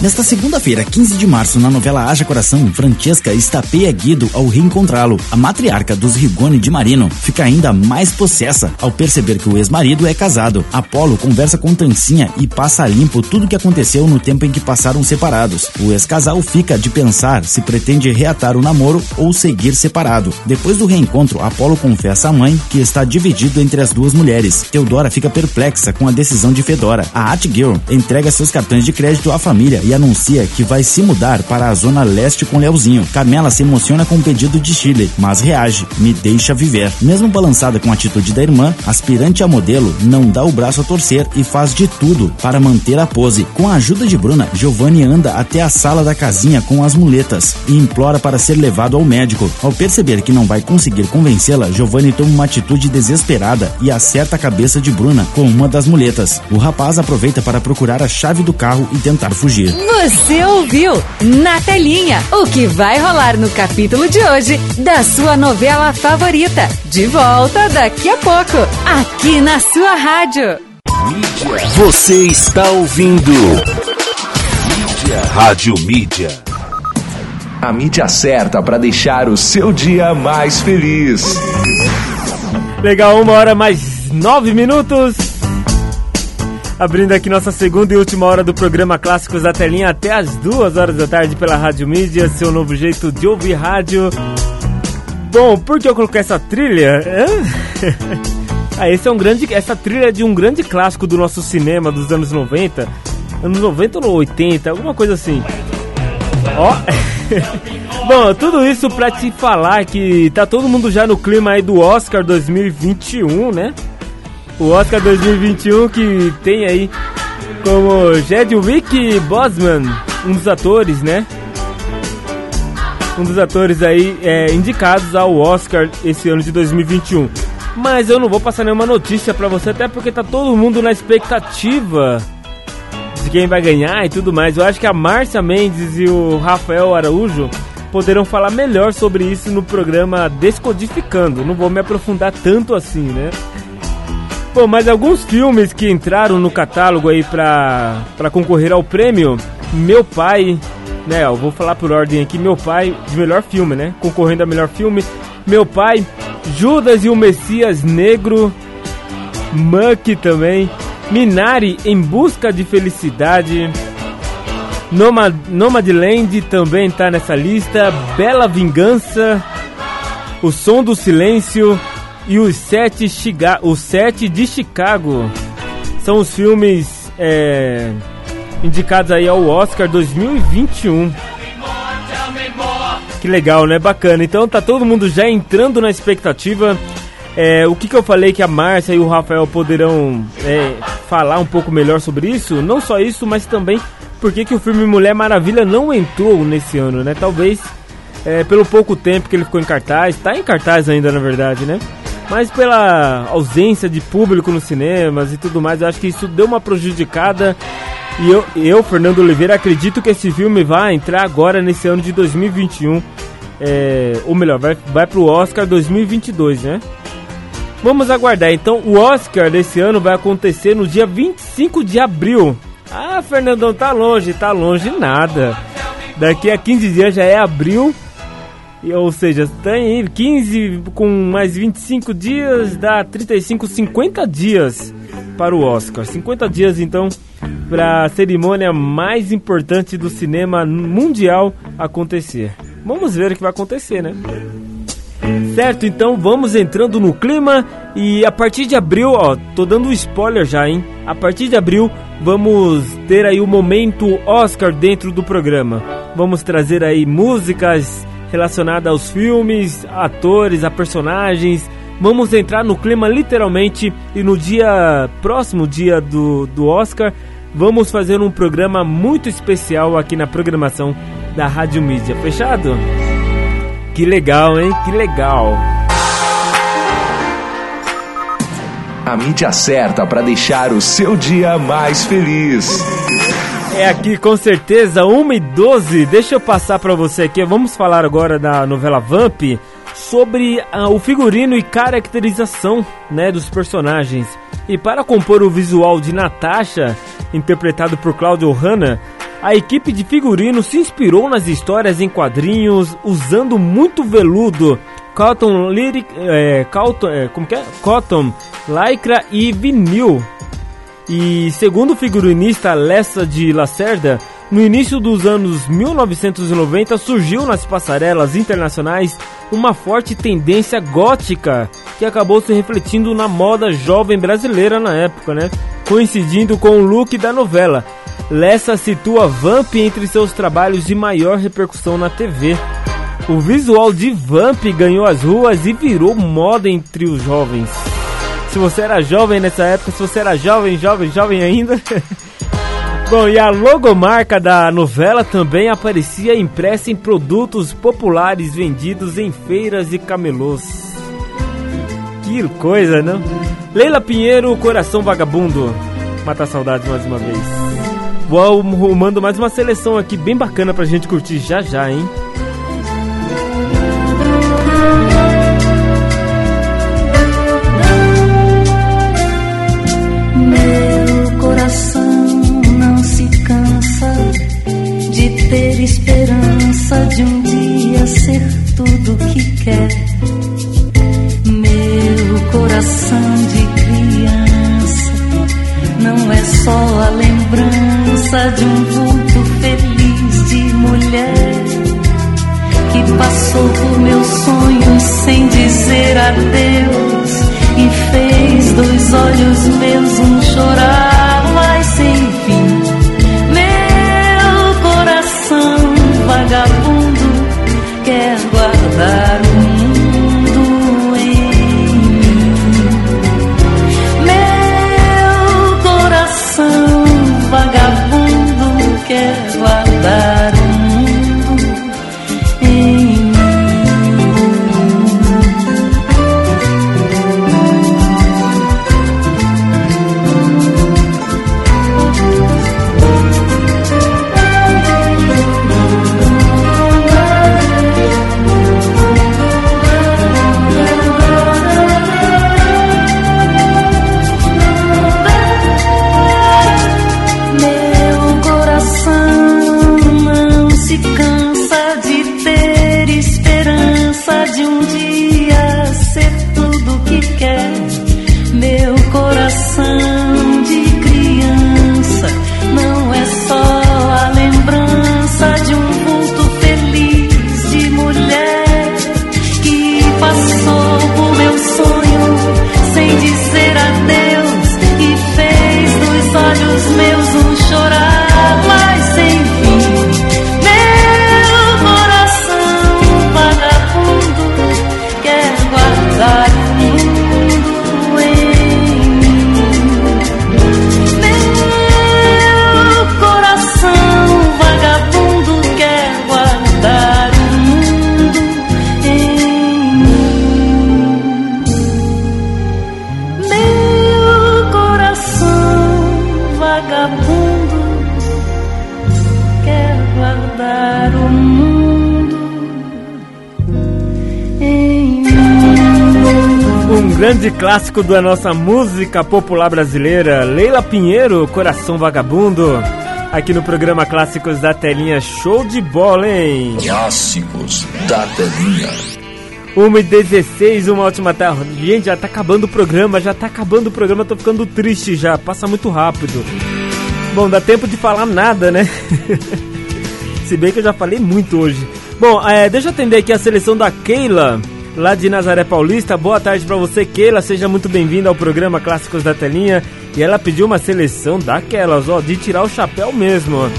Nesta segunda-feira, 15 de março, na novela Haja Coração, Francesca estapeia Guido ao reencontrá-lo. A matriarca dos Rigoni de Marino fica ainda mais possessa ao perceber que o ex-marido é casado. Apolo conversa com Tancinha e passa a limpo tudo o que aconteceu no tempo em que passaram separados. O ex-casal fica de pensar se pretende reatar o namoro ou seguir separado. Depois do reencontro, Apolo confessa à mãe que está dividido entre as duas mulheres. Teodora fica perplexa com a decisão de Fedora. A At Girl entrega seus cartões de crédito à família e anuncia que vai se mudar para a zona leste com Leozinho. Carmela se emociona com o pedido de Chile, mas reage, me deixa viver. Mesmo balançada com a atitude da irmã, aspirante a modelo não dá o braço a torcer e faz de tudo para manter a pose. Com a ajuda de Bruna, Giovanni anda até a sala da casinha com as muletas e implora para ser levado ao médico. Ao perceber que não vai conseguir convencê-la, Giovanni toma uma atitude desesperada e acerta a cabeça de Bruna com uma das muletas. O rapaz aproveita para procurar a chave do carro e tentar fugir. Você ouviu na telinha o que vai rolar no capítulo de hoje da sua novela favorita. De volta daqui a pouco, aqui na sua rádio. Você está ouvindo Mídia. Rádio Mídia. A mídia certa para deixar o seu dia mais feliz. Legal, uma hora mais nove minutos. Abrindo aqui nossa segunda e última hora do programa Clássicos da Telinha até as duas horas da tarde pela Rádio Mídia, seu novo jeito de ouvir rádio. Bom, por que eu coloquei essa trilha? ah, esse é um grande, essa trilha é de um grande clássico do nosso cinema dos anos 90. Anos 90 ou 80, alguma coisa assim. Ó. Bom, tudo isso pra te falar que tá todo mundo já no clima aí do Oscar 2021, né? O Oscar 2021 que tem aí como Jedwick Bosman, um dos atores, né? Um dos atores aí é, indicados ao Oscar esse ano de 2021. Mas eu não vou passar nenhuma notícia pra você, até porque tá todo mundo na expectativa de quem vai ganhar e tudo mais. Eu acho que a Márcia Mendes e o Rafael Araújo poderão falar melhor sobre isso no programa Descodificando. Não vou me aprofundar tanto assim, né? Bom, mas alguns filmes que entraram no catálogo aí pra, pra concorrer ao prêmio, Meu Pai, né? Eu vou falar por ordem aqui, Meu Pai, de melhor filme, né? Concorrendo a melhor filme, Meu Pai, Judas e o Messias Negro, Muck também, Minari em Busca de Felicidade, Nomad, Nomadland também está nessa lista. Bela Vingança. O Som do Silêncio. E os Sete, Chiga os sete de Chicago. São os filmes é, indicados aí ao Oscar 2021. Que legal, né? Bacana. Então tá todo mundo já entrando na expectativa. É, o que, que eu falei que a Márcia e o Rafael poderão é, falar um pouco melhor sobre isso? Não só isso, mas também por que, o filme Mulher Maravilha não entrou nesse ano, né? Talvez é, pelo pouco tempo que ele ficou em cartaz, está em cartaz ainda na verdade, né? Mas pela ausência de público nos cinemas e tudo mais, eu acho que isso deu uma prejudicada. E eu, eu Fernando Oliveira, acredito que esse filme vai entrar agora nesse ano de 2021. É, ou melhor, vai, vai pro Oscar 2022, né? Vamos aguardar. Então, o Oscar desse ano vai acontecer no dia 25 de abril. Ah, Fernandão, tá longe, tá longe nada. Daqui a 15 dias já é abril. Ou seja, tem 15 com mais 25 dias, dá 35, 50 dias para o Oscar. 50 dias então para a cerimônia mais importante do cinema mundial acontecer. Vamos ver o que vai acontecer, né? Certo, então vamos entrando no clima e a partir de abril, ó, tô dando um spoiler já, hein? A partir de abril vamos ter aí o momento Oscar dentro do programa. Vamos trazer aí músicas relacionadas aos filmes, atores, a personagens. Vamos entrar no clima literalmente e no dia próximo dia do, do Oscar vamos fazer um programa muito especial aqui na programação da Rádio Mídia. Fechado? Que legal, hein? Que legal. A mídia certa para deixar o seu dia mais feliz. É aqui com certeza 1 e 12. Deixa eu passar para você aqui. Vamos falar agora da novela Vamp sobre uh, o figurino e caracterização, né, dos personagens. E para compor o visual de Natasha, interpretado por Claudio Hanna, a equipe de figurino se inspirou nas histórias em quadrinhos, usando muito veludo, cotton, lyric, é, cotton, é, como que é? cotton, lycra e vinil. E segundo o figurinista Lessa de Lacerda, no início dos anos 1990 surgiu nas passarelas internacionais uma forte tendência gótica que acabou se refletindo na moda jovem brasileira na época, né? Coincidindo com o look da novela. Lessa situa Vamp entre seus trabalhos de maior repercussão na TV. O visual de Vamp ganhou as ruas e virou moda entre os jovens. Se você era jovem nessa época, se você era jovem, jovem, jovem ainda. Bom, e a logomarca da novela também aparecia impressa em produtos populares vendidos em feiras e camelôs. Que coisa, não? Leila Pinheiro, Coração Vagabundo. Mata saudades mais uma vez. Vou arrumando mais uma seleção aqui bem bacana pra gente curtir já já, hein? Coração de criança. Não é só a lembrança de um vulto feliz de mulher que passou por meus sonhos sem dizer adeus e fez dos olhos meus um chorar, clássico da nossa música popular brasileira, Leila Pinheiro, Coração Vagabundo. Aqui no programa Clássicos da Telinha, show de bola, hein? Clássicos da Telinha. 1 e 16, uma ótima tarde. Gente, já tá acabando o programa, já tá acabando o programa, tô ficando triste já, passa muito rápido. Bom, dá tempo de falar nada, né? Se bem que eu já falei muito hoje. Bom, é, deixa eu atender aqui a seleção da Keila, lá de Nazaré Paulista. Boa tarde pra você, Keila. Seja muito bem-vinda ao programa Clássicos da Telinha. E ela pediu uma seleção daquelas, ó, de tirar o chapéu mesmo.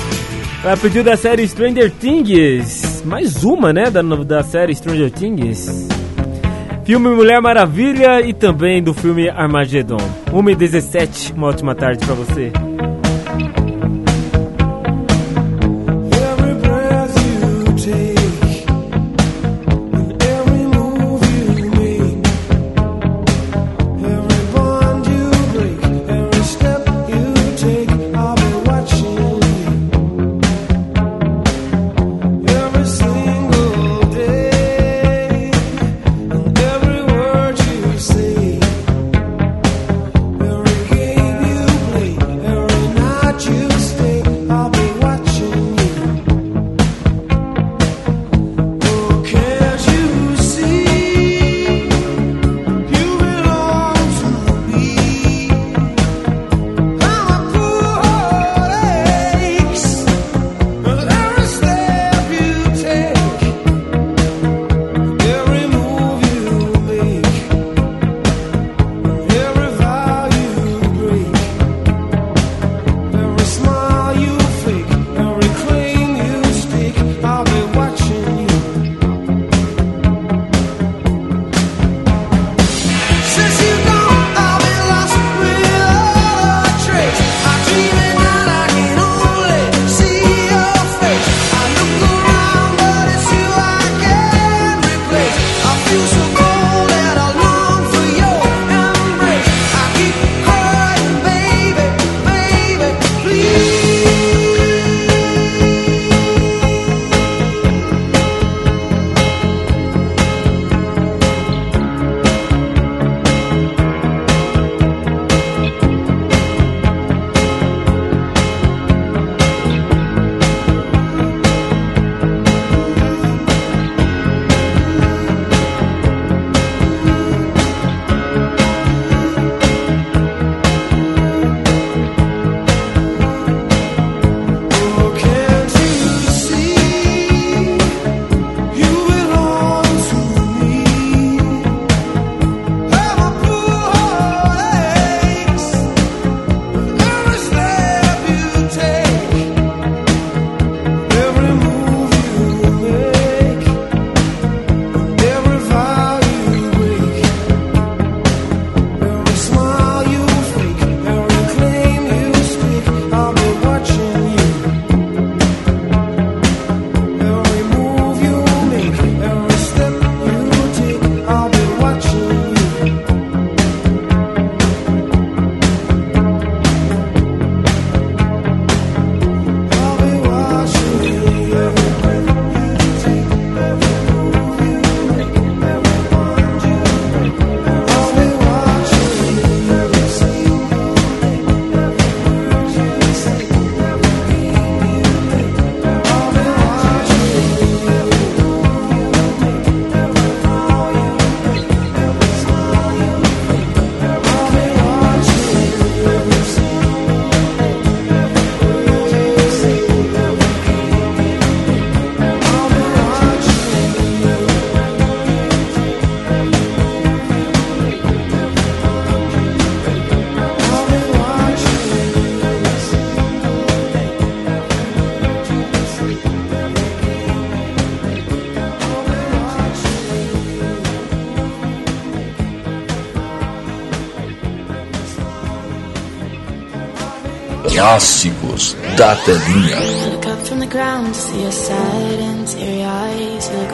Ela pediu da série Stranger Things. Mais uma, né? Da, da série Stranger Things. Filme Mulher Maravilha e também do filme Armageddon. 1 e 17, uma ótima tarde pra você.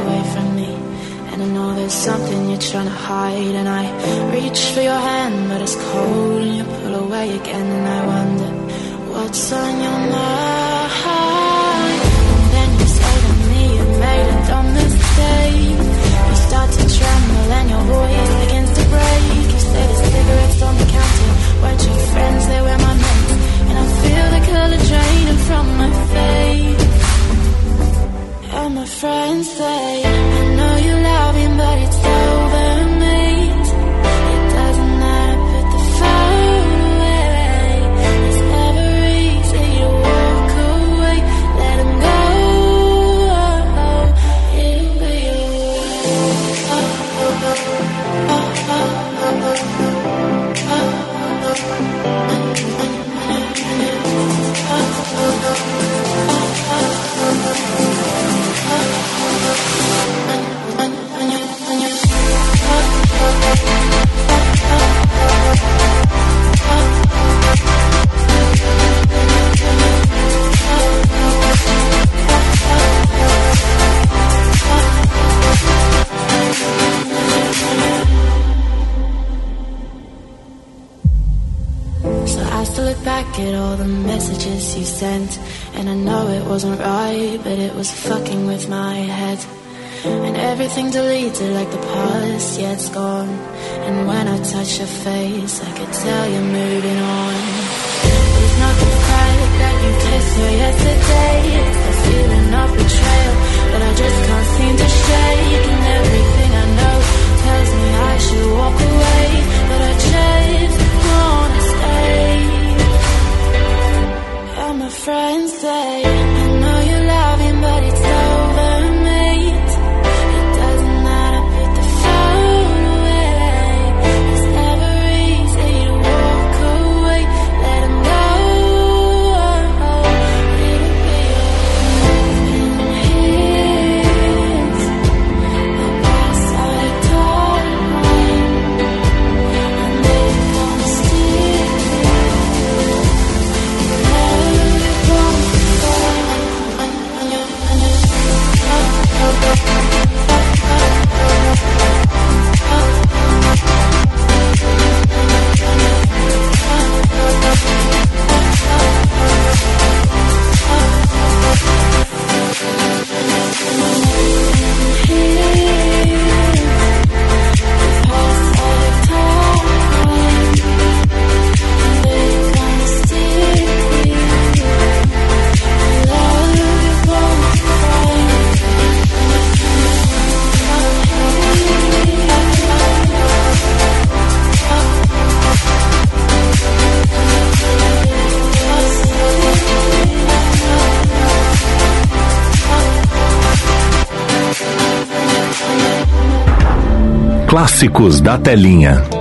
Away from me, and I know there's something you're trying to hide. And I reach for your hand, but it's cold, and you pull away again. And I wonder what's on your mind. And then you say to me, you made a dumb mistake. You start to tremble, and your voice begins to break. You say the cigarettes on the counter weren't your friends, they were from my face. And my friends say, sent. And I know it wasn't right, but it was fucking with my head. And everything deleted like the past, yeah, it's gone. And when I touch your face, I could tell you're moving on. It's not the fact that you kissed her yesterday, it's the feeling of betrayal that I just can't seem to shake. And everything I know tells me I should walk away, but I just wanna stay. Friends say, I know you love him, but it's over, Da telinha.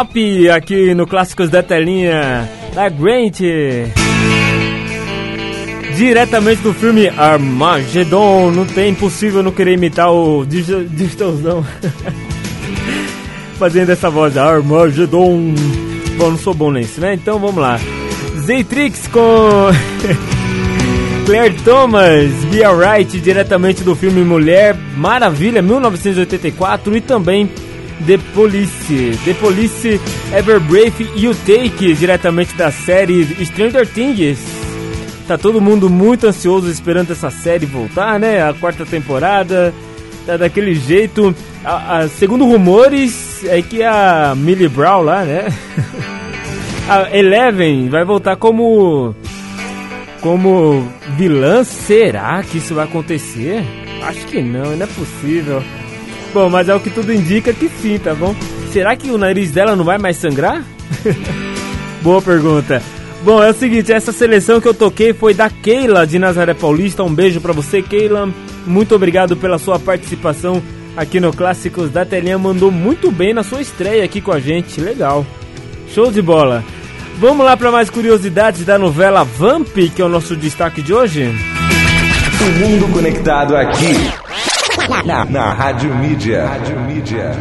Top aqui no Clássicos da Telinha da Grant. Diretamente do filme Armageddon. Não tem impossível não querer imitar o Digi- Digitãozão. Fazendo essa voz, Armageddon. Bom, não sou bom nisso, né? Então vamos lá. Zaytrix com Claire Thomas, Be Alright, diretamente do filme Mulher Maravilha, 1984, e também The Police, The Police Ever Brave You Take, diretamente da série Stranger Things. Tá todo mundo muito ansioso esperando essa série voltar, né? A quarta temporada, tá daquele jeito. A, a- segundo rumores, é que a Millie Brown lá, né? a Eleven vai voltar como como vilã. Será que isso vai acontecer? Acho que não, não é possível. Bom, mas é o que tudo indica que sim, tá bom? Será que o nariz dela não vai mais sangrar? Boa pergunta. Bom, é o seguinte, essa seleção que eu toquei foi da Keila de Nazaré Paulista. Um beijo pra você, Keila. Muito obrigado pela sua participação aqui no Clássicos da Telinha. Mandou muito bem na sua estreia aqui com a gente. Legal. Show de bola. Vamos lá para mais curiosidades da novela Vamp, que é o nosso destaque de hoje. O mundo conectado aqui. Na, na Rádio Mídia. Rádio Mídia.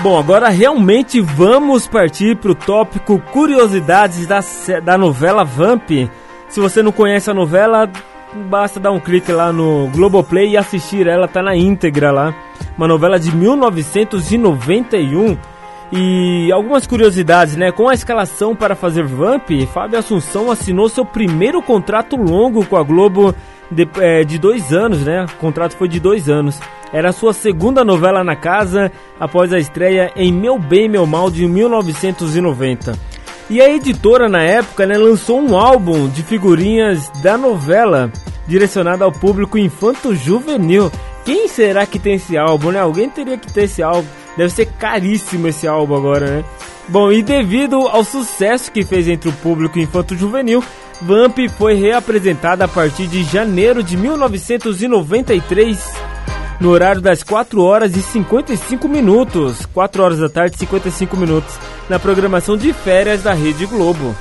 Bom, agora realmente vamos partir para o tópico curiosidades da, da novela Vamp. Se você não conhece a novela, basta dar um clique lá no Globoplay e assistir ela, tá na íntegra lá. Uma novela de 1991. E algumas curiosidades, né? Com a escalação para fazer Vamp, Fábio Assunção assinou seu primeiro contrato longo com a Globo de, é, de dois anos, né? O contrato foi de dois anos. Era a sua segunda novela na casa após a estreia em Meu Bem, Meu Mal de 1990. E a editora na época né, lançou um álbum de figurinhas da novela direcionado ao público infanto-juvenil. Quem será que tem esse álbum, né? Alguém teria que ter esse álbum. Deve ser caríssimo esse álbum agora, né? Bom, e devido ao sucesso que fez entre o público infanto-juvenil, Vamp foi reapresentada a partir de janeiro de 1993 no horário das 4 horas e 55 minutos, 4 horas da tarde e 55 minutos, na programação de férias da Rede Globo.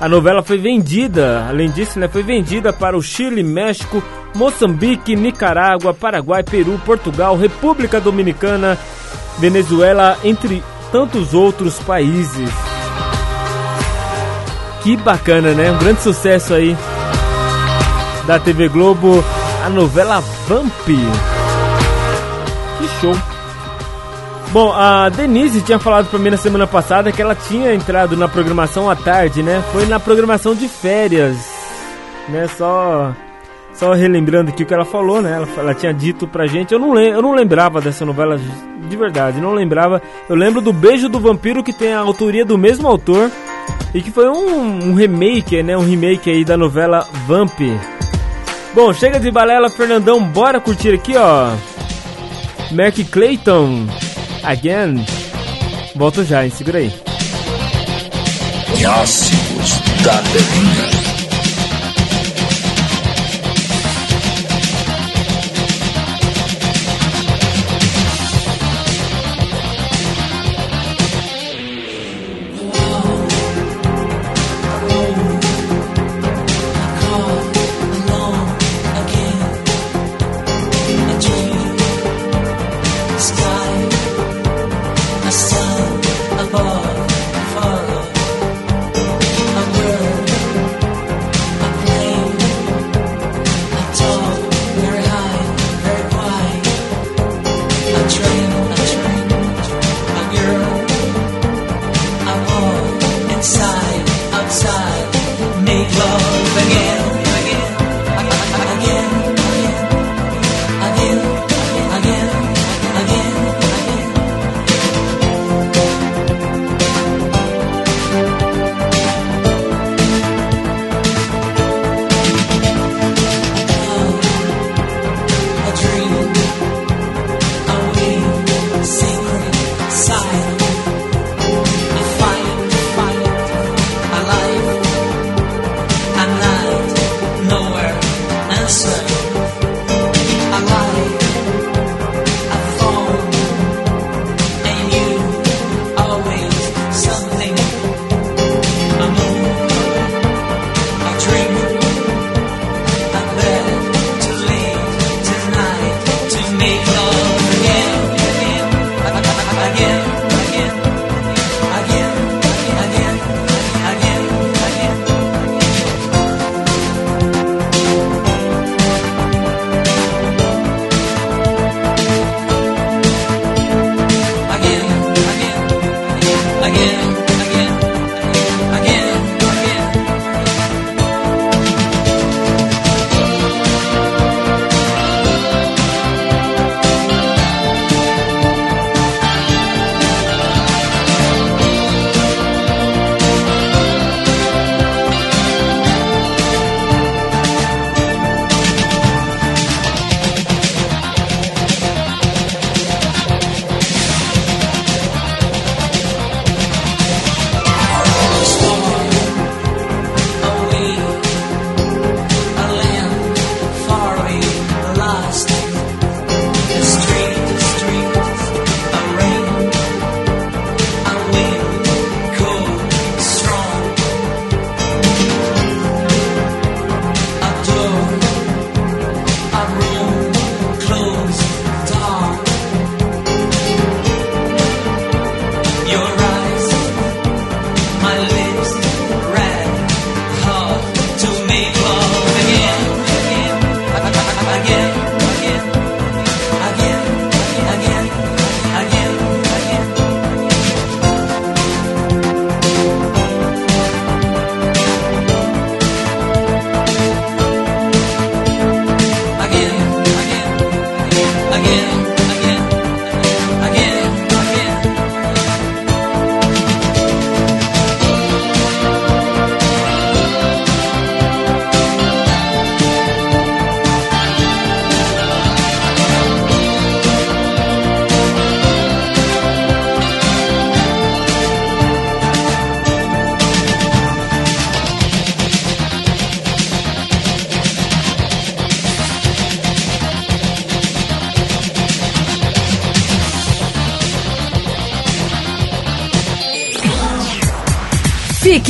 A novela foi vendida, além disso, né, foi vendida para o Chile, México, Moçambique, Nicarágua, Paraguai, Peru, Portugal, República Dominicana, Venezuela, entre tantos outros países. Que bacana, né? Um grande sucesso aí da TV Globo, a novela Vamp. Que show! Bom, a Denise tinha falado pra mim na semana passada que ela tinha entrado na programação à tarde, né? Foi na programação de férias, né? Só, só relembrando aqui o que ela falou, né? Ela, ela tinha dito pra gente. Eu não, eu não lembrava dessa novela de verdade, não lembrava. Eu lembro do Beijo do Vampiro que tem a autoria do mesmo autor e que foi um, um remake, né? Um remake aí da novela Vamp. Bom, chega de balela, Fernandão, bora curtir aqui, ó. Mark Clayton, again. Volto já, hein? Segura aí. Clássicos da.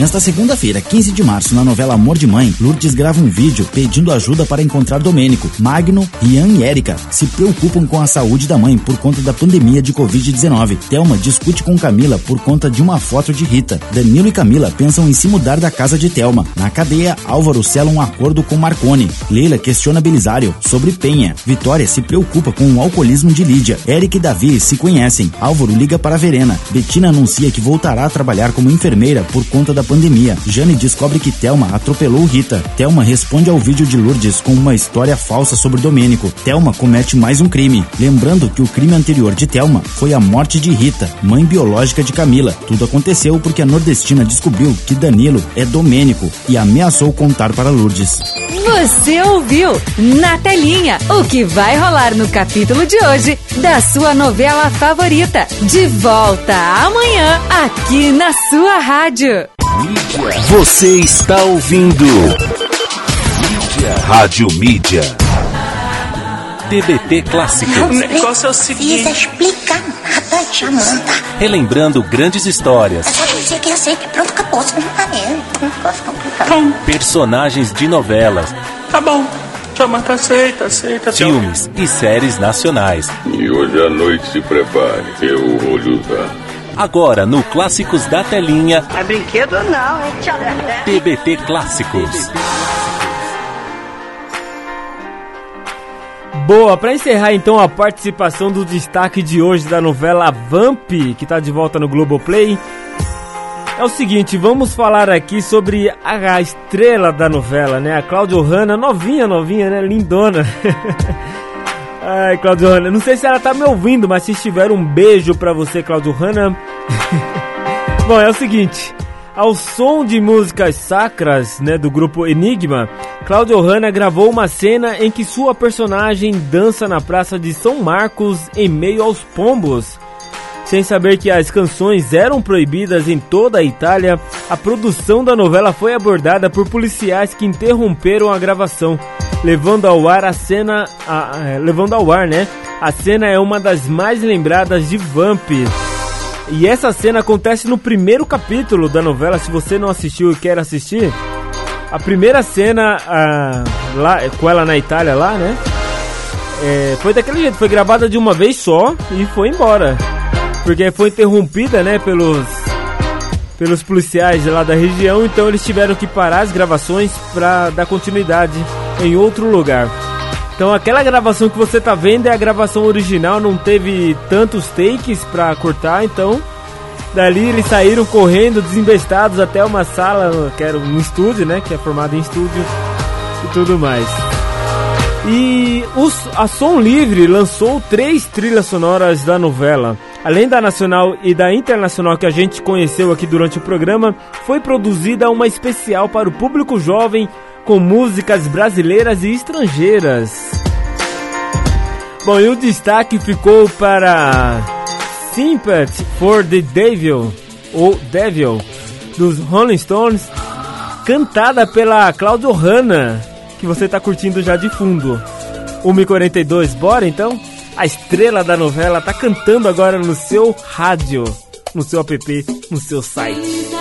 Nesta segunda-feira, 15 de março, na novela Amor de Mãe, Lourdes grava um vídeo pedindo ajuda para encontrar Domênico. Magno, Rian e Érica se preocupam com a saúde da mãe por conta da pandemia de Covid-19. Thelma discute com Camila por conta de uma foto de Rita. Danilo e Camila pensam em se mudar da casa de Thelma. Na cadeia, Álvaro sela um acordo com Marconi. Leila questiona Belisário sobre Penha. Vitória se preocupa com o alcoolismo de Lídia. Érica e Davi se conhecem. Álvaro liga para Verena. Betina anuncia que voltará a trabalhar como enfermeira por conta da pandemia. Jane descobre que Thelma atropelou Rita. Thelma responde ao vídeo de Lourdes com uma história falsa sobre Domênico. Thelma comete mais um crime. Lembrando que o crime anterior de Thelma foi a morte de Rita, mãe biológica de Camila. Tudo aconteceu porque a nordestina descobriu que Danilo é Domênico e ameaçou contar para Lourdes. Você ouviu na telinha o que vai rolar no capítulo de hoje da sua novela favorita. De volta amanhã aqui na sua rádio. Você está ouvindo Mídia. Rádio Mídia. TBT Clássicos. O negócio é o seguinte. Precisa explicar nada, Jamanta. Relembrando grandes histórias, É só dizer que aceita e pronto, acabou. Personagens de novelas, Tá bom. Jamanta, aceita, aceita. filmes e séries nacionais. E hoje à noite se prepare, eu vou lhe usar. Agora no Clássicos da Telinha, É brinquedo não, hein? TBT Clássicos. Boa, pra encerrar então a participação do destaque de hoje da novela Vamp, que tá de volta no Globoplay. É o seguinte, vamos falar aqui sobre a, estrela da novela, né? A Claudio Hanna, novinha, novinha, né? Lindona. Ai, Claudio Hanna, não sei se ela tá me ouvindo, mas se estiver um beijo pra você, Claudio Hanna. Bom, é o seguinte, ao som de músicas sacras, né, do grupo Enigma, Claudio Hanna gravou uma cena em que sua personagem dança na praça de São Marcos em meio aos pombos. Sem saber que as canções eram proibidas em toda a Itália, a produção da novela foi abordada por policiais que interromperam a gravação, levando ao ar a cena, a- a- levando ao ar, né? A cena é uma das mais lembradas de Vamp. E essa cena acontece no primeiro capítulo da novela. Se você não assistiu e quer assistir, a primeira cena ah, lá, com ela na Itália lá, né? É, foi daquele jeito, foi gravada de uma vez só e foi embora. Porque foi interrompida, né, pelos pelos policiais lá da região, então eles tiveram que parar as gravações para dar continuidade em outro lugar. Então aquela gravação que você tá vendo é a gravação original, não teve tantos takes para cortar, então dali eles saíram correndo, desembestados até uma sala, que era um estúdio, né, que é formado em estúdio e tudo mais. E os, a Som Livre lançou três trilhas sonoras da novela. Além da nacional e da internacional que a gente conheceu aqui durante o programa, foi produzida uma especial para o público jovem com músicas brasileiras e estrangeiras. Bom, e o destaque ficou para Sympathy for the Devil, ou Devil, dos Rolling Stones, cantada pela Claudio Hanna, que você está curtindo já de fundo. 1h42, bora então? A estrela da novela tá cantando agora no seu rádio, no seu app, no seu site.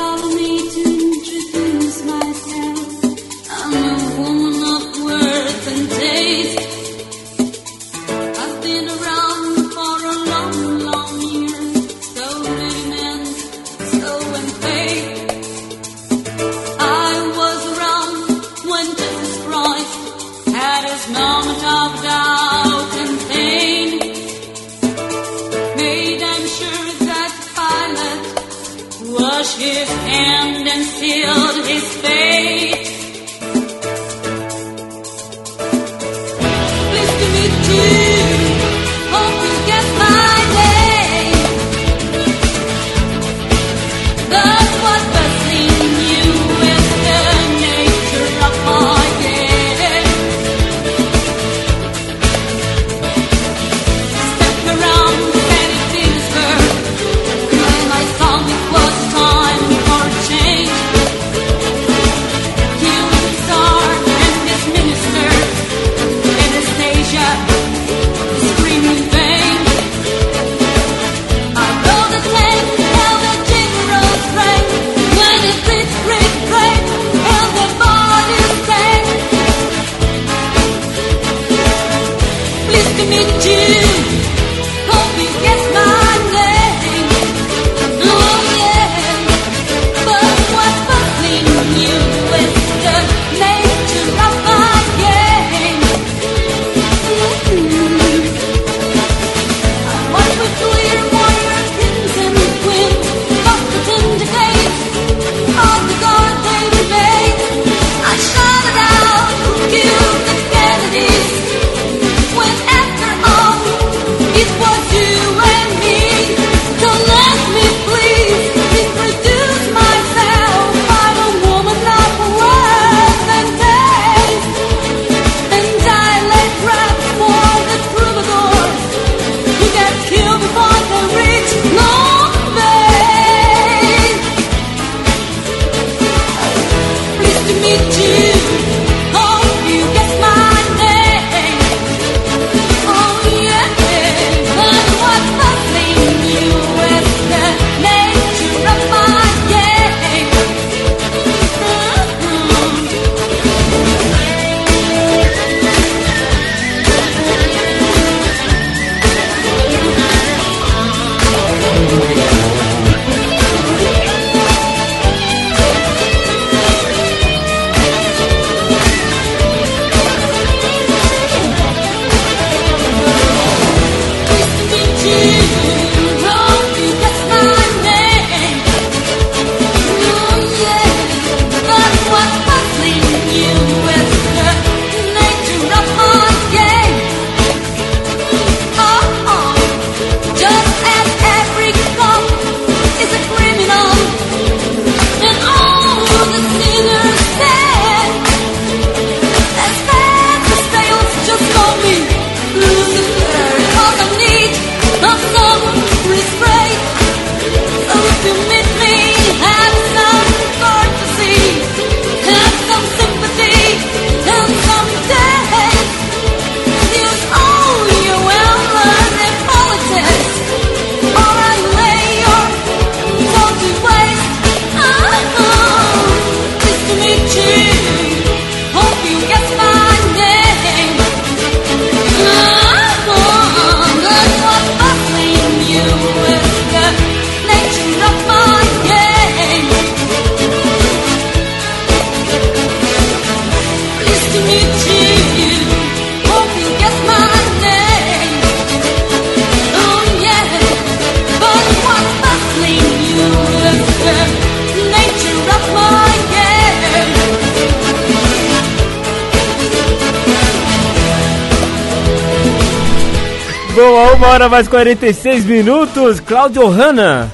Mais 46 minutos, Cláudio Hanna,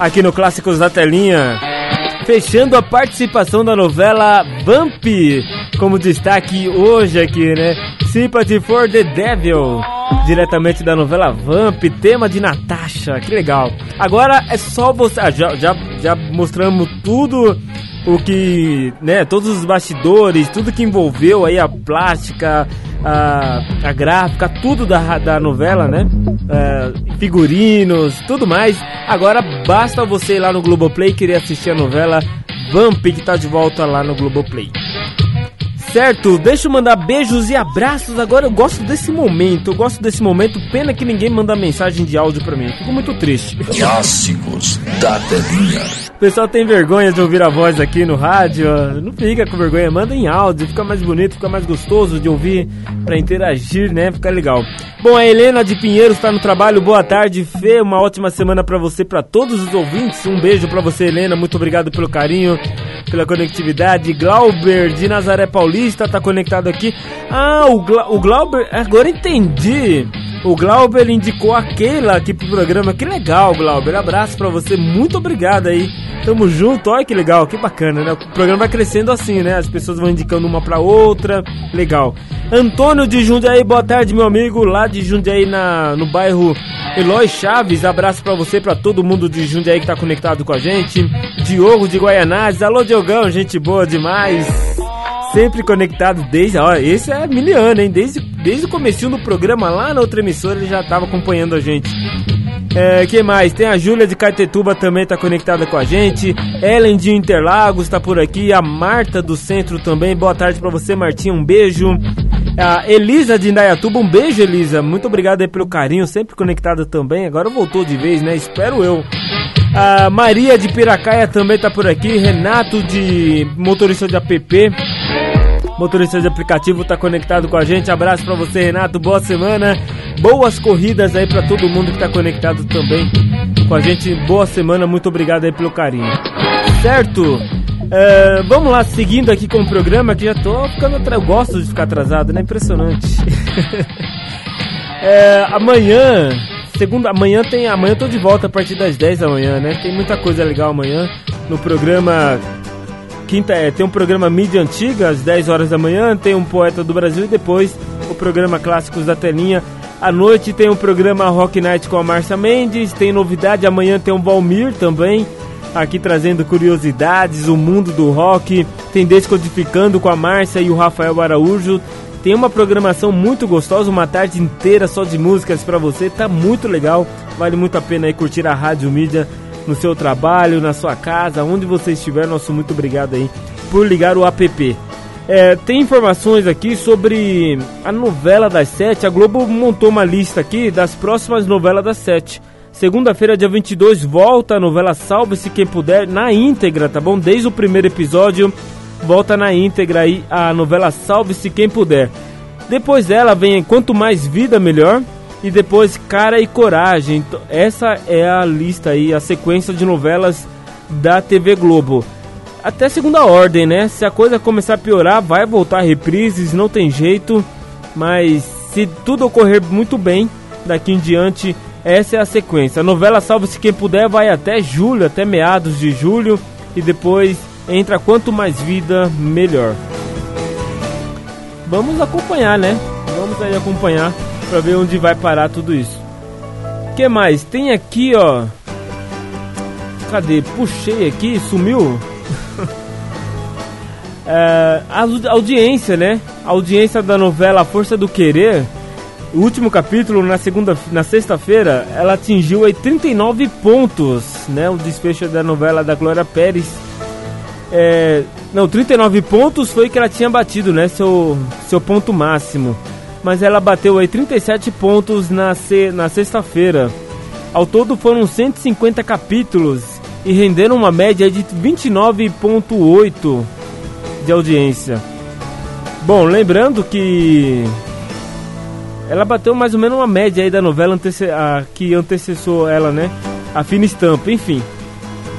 aqui no Clássicos da Telinha. Fechando a participação da novela Vamp, como destaque hoje aqui, né? Sympathy for the Devil, diretamente da novela Vamp, tema de Natasha, que legal. Agora é só você. Ah, já, já, já mostramos tudo o que, né, todos os bastidores, tudo que envolveu aí a plástica, a, a gráfica, tudo da, da novela, né? É, figurinos, tudo mais. Agora basta você ir lá no Globoplay querer assistir a novela Vamp que tá de volta lá no Globoplay. Certo, deixa eu mandar beijos e abraços. Agora eu gosto desse momento, eu gosto desse momento. Pena que ninguém manda mensagem de áudio pra mim. Fico muito triste. Clássicos da telinha. O pessoal tem vergonha de ouvir a voz aqui no rádio. Não fica com vergonha, manda em áudio. Fica mais bonito, fica mais gostoso de ouvir pra interagir, né? Fica legal. Bom, a Helena de Pinheiro está no trabalho. Boa tarde, Fê. Uma ótima semana pra você, pra todos os ouvintes. Um beijo pra você, Helena. Muito obrigado pelo carinho, pela conectividade. Glauber de Nazaré Paulista tá conectado aqui. Ah, o, Gla o Glauber. Agora entendi. O Glauber indicou a Keila aqui pro programa. Que legal, Glauber. Abraço pra você. Muito obrigado aí. Tamo junto. Olha que legal, que bacana, né? O programa vai crescendo assim, né? As pessoas vão indicando uma pra outra. Legal. Antônio de Jundiaí, boa tarde, meu amigo. Lá de Jundiaí, na, no bairro Eloy Chaves. Abraço pra você, pra todo mundo de Jundiaí que tá conectado com a gente. Diogo de Guaianazes. Alô, Diogão, gente boa demais. Sempre conectado desde. Ó, esse é miliano, hein? Desde, desde o comecinho do programa, lá na outra emissora, ele já tava acompanhando a gente. É, que mais? Tem a Júlia de Caetetuba também tá conectada com a gente. Ellen de Interlagos tá por aqui. A Marta do Centro também. Boa tarde pra você, Martinha. Um beijo. A Elisa de Indaiatuba, um beijo, Elisa. Muito obrigado aí pelo carinho, sempre conectada também. Agora voltou de vez, né? Espero eu. A Maria de Piracaia também tá por aqui. Renato de motorista de app. Motorista de aplicativo tá conectado com a gente. Abraço pra você, Renato. Boa semana. Boas corridas aí pra todo mundo que tá conectado também com a gente. Boa semana. Muito obrigado aí pelo carinho. Certo? É, vamos lá, seguindo aqui com o programa, que já tô ficando atrasado. Eu gosto de ficar atrasado, né? Impressionante. É, amanhã, segunda, amanhã tem. Amanhã eu tô de volta a partir das 10 da manhã, né? Tem muita coisa legal amanhã no programa. Quinta é, tem um programa mídia antiga às 10 horas da manhã, tem um poeta do Brasil e depois o programa Clássicos da Telinha. À noite tem um programa Rock Night com a Márcia Mendes, tem novidade, amanhã tem um Valmir também, aqui trazendo curiosidades, o mundo do rock, tem Descodificando com a Márcia e o Rafael Araújo. Tem uma programação muito gostosa, uma tarde inteira só de músicas para você, tá muito legal. Vale muito a pena aí curtir a Rádio Mídia no seu trabalho, na sua casa, onde você estiver. Nosso muito obrigado aí por ligar o app. É, tem informações aqui sobre a novela das sete. A Globo montou uma lista aqui das próximas novelas das sete. Segunda-feira, dia 22, volta a novela Salve-se Quem Puder na íntegra, tá bom? Desde o primeiro episódio, volta na íntegra aí a novela Salve-se Quem Puder. Depois dela vem Quanto Mais Vida Melhor e depois Cara e Coragem. Então, essa é a lista aí, a sequência de novelas da TV Globo. Até segunda ordem, né? Se a coisa começar a piorar, vai voltar reprises, não tem jeito. Mas se tudo ocorrer muito bem, daqui em diante, essa é a sequência. A novela Salve-se Quem Puder vai até julho, até meados de julho. E depois entra Quanto Mais Vida, Melhor. Vamos acompanhar, né? Vamos aí acompanhar para ver onde vai parar tudo isso. que mais? Tem aqui, ó. Cadê? Puxei aqui, sumiu. é, a audiência, né? A audiência da novela Força do Querer, o último capítulo na segunda, na sexta-feira, ela atingiu aí 39 pontos, né? O desfecho da novela da Glória Pérez. É, não, 39 pontos foi que ela tinha batido, né? Seu, seu ponto máximo. Mas ela bateu aí 37 pontos na, na sexta-feira. Ao todo foram 150 capítulos e renderam uma média de 29,8 de audiência. Bom, lembrando que ela bateu mais ou menos uma média aí da novela antece a, que antecessou ela, né? A fina estampa, enfim.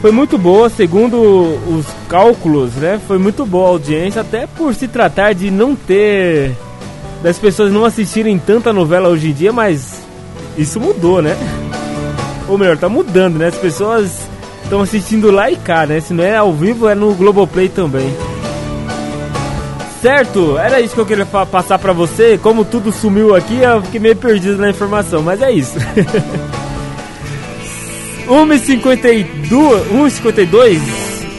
Foi muito boa, segundo os cálculos, né? Foi muito boa a audiência, até por se tratar de não ter. das pessoas não assistirem tanta novela hoje em dia, mas isso mudou, né? Ou melhor, tá mudando, né? As pessoas estão assistindo lá e cá, né? Se não é ao vivo, é no Globoplay também. Certo? Era isso que eu queria passar para você. Como tudo sumiu aqui, eu fiquei meio perdido na informação, mas é isso. 1h52, 1 52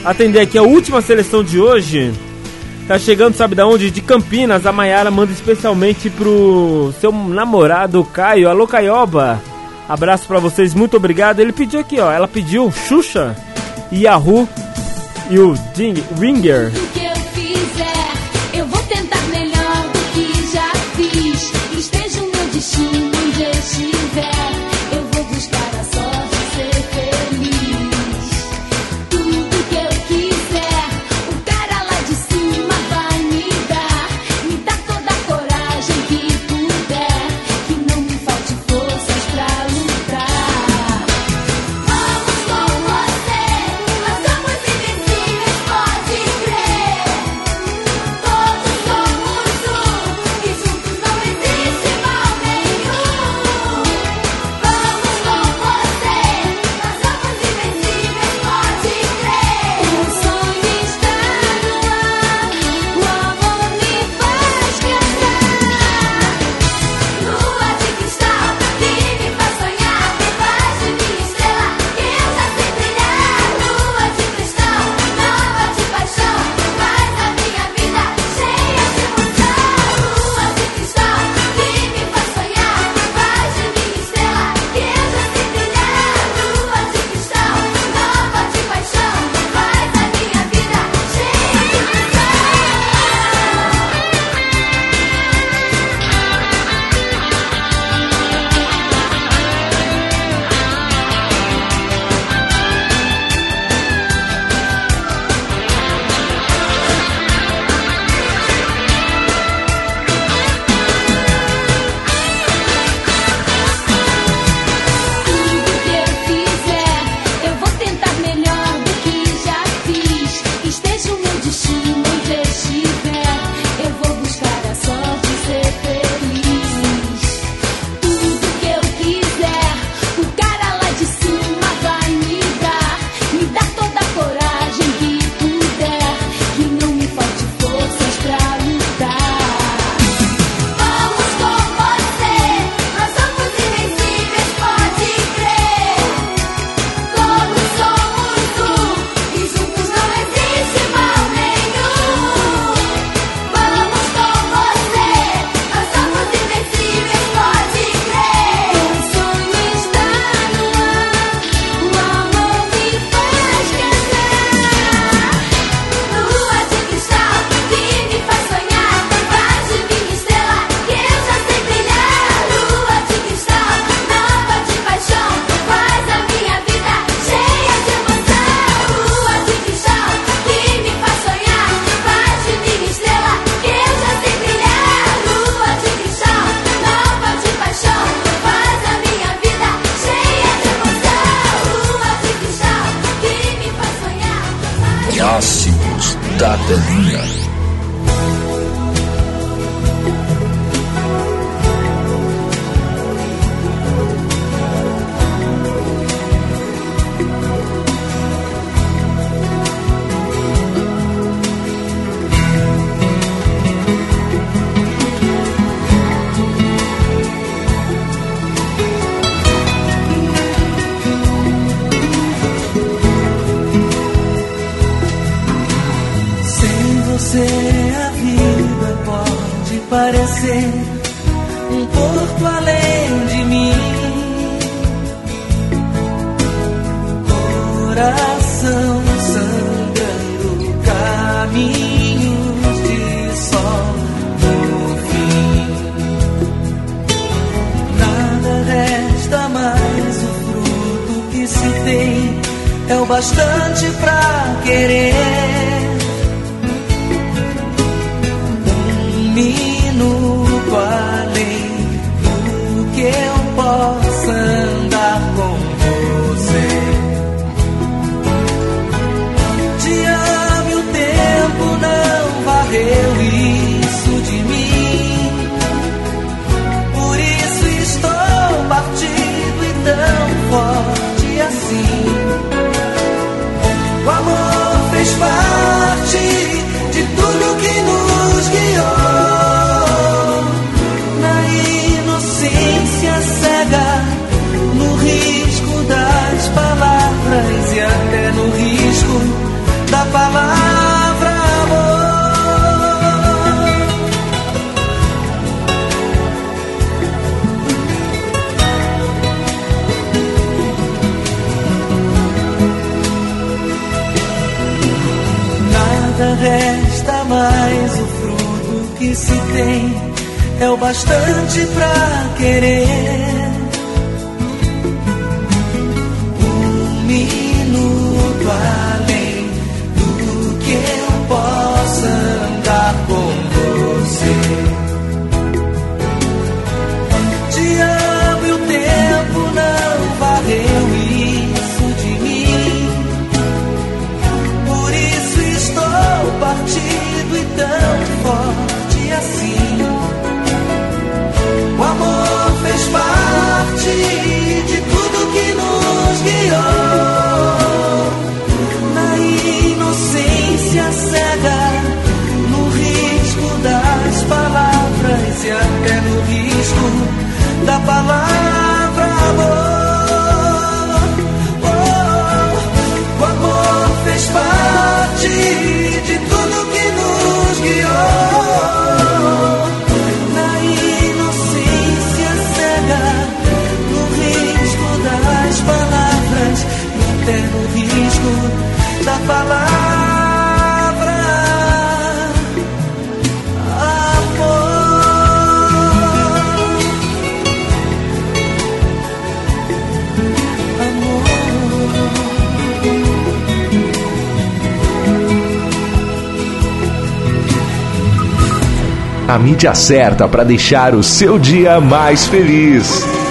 atender aqui a última seleção de hoje. Tá chegando, sabe da onde? De Campinas, a Maiara manda especialmente pro seu namorado Caio. Alô, Caioba. Abraço para vocês, muito obrigado. Ele pediu aqui, ó. Ela pediu Xuxa, Yahoo e o Ding Ringer. 是你的心跳 palavra amor, amor. A mídia certa para deixar o seu dia mais feliz.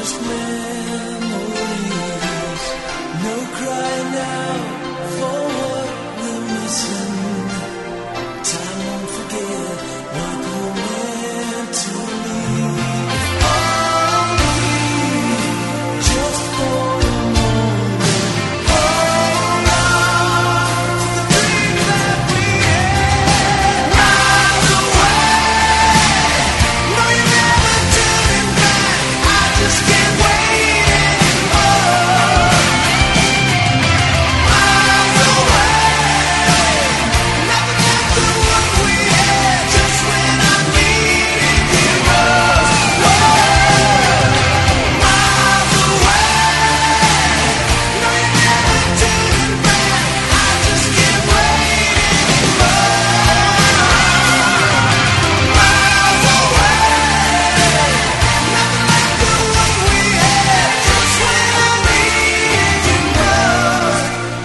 just memories. No cry now.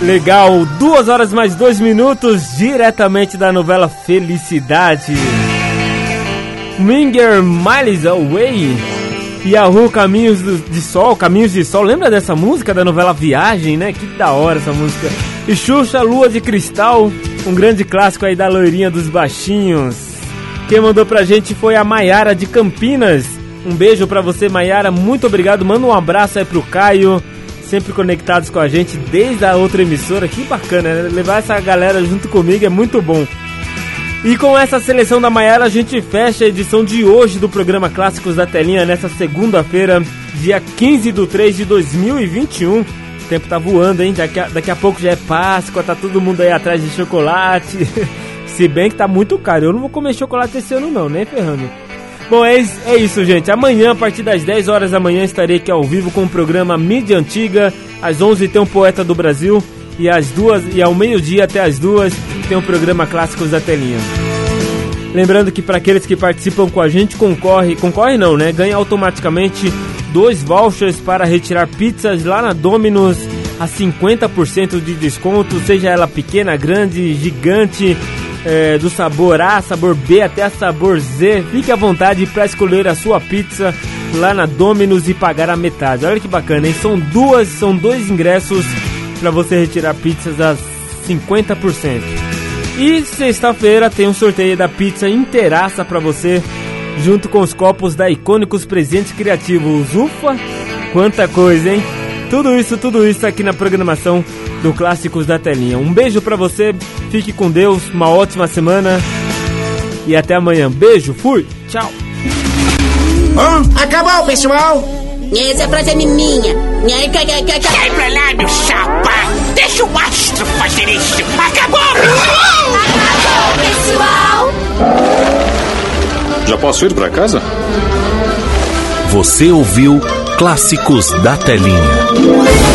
Legal, duas horas mais dois minutos, diretamente da novela Felicidade. Minger Miles Away. Yahoo Caminhos de Sol, Caminhos de Sol. Lembra dessa música da novela Viagem, né? Que da hora essa música. E Xuxa Lua de Cristal, um grande clássico aí da loirinha dos baixinhos. Quem mandou pra gente foi a Maiara de Campinas. Um beijo pra você, Maiara. Muito obrigado. Manda um abraço aí pro Caio. Sempre conectados com a gente desde a outra emissora. Que bacana, né? Levar essa galera junto comigo é muito bom. E com essa seleção da Maiara, a gente fecha a edição de hoje do programa Clássicos da Telinha nessa segunda-feira, dia 15 de 3 de 2021. O tempo tá voando, hein? Daqui a, daqui a pouco já é Páscoa, tá todo mundo aí atrás de chocolate. Se bem que tá muito caro. Eu não vou comer chocolate esse ano, não, nem ferrando. Bom, é, é isso, gente. Amanhã, a partir das 10 horas da manhã, estarei aqui ao vivo com o programa Mídia Antiga. Às 11 tem um Poeta do Brasil. E às duas e ao meio-dia até as duas tem o programa Clássicos da Telinha. Lembrando que para aqueles que participam com a gente, concorre, concorre não, né? Ganha automaticamente dois vouchers para retirar pizzas lá na Domino's a 50% de desconto, seja ela pequena, grande, gigante, é, do sabor A, sabor B até sabor Z. Fique à vontade para escolher a sua pizza lá na Domino's e pagar a metade. Olha que bacana, hein? São duas, são dois ingressos para você retirar pizzas a 50%. E sexta-feira tem um sorteio da pizza inteiraça para você, junto com os copos da Icônicos Presentes Criativos. Ufa, quanta coisa, hein? Tudo isso, tudo isso aqui na programação do Clássicos da Telinha. Um beijo para você, fique com Deus, uma ótima semana e até amanhã. Beijo, fui, tchau. Oh, acabou, pessoal! Essa frase é minha. Sai pra lá, meu chapa! Deixa o astro fazer isso! Acabou! Acabou, pessoal! Já posso ir pra casa? Você ouviu Clássicos da Telinha.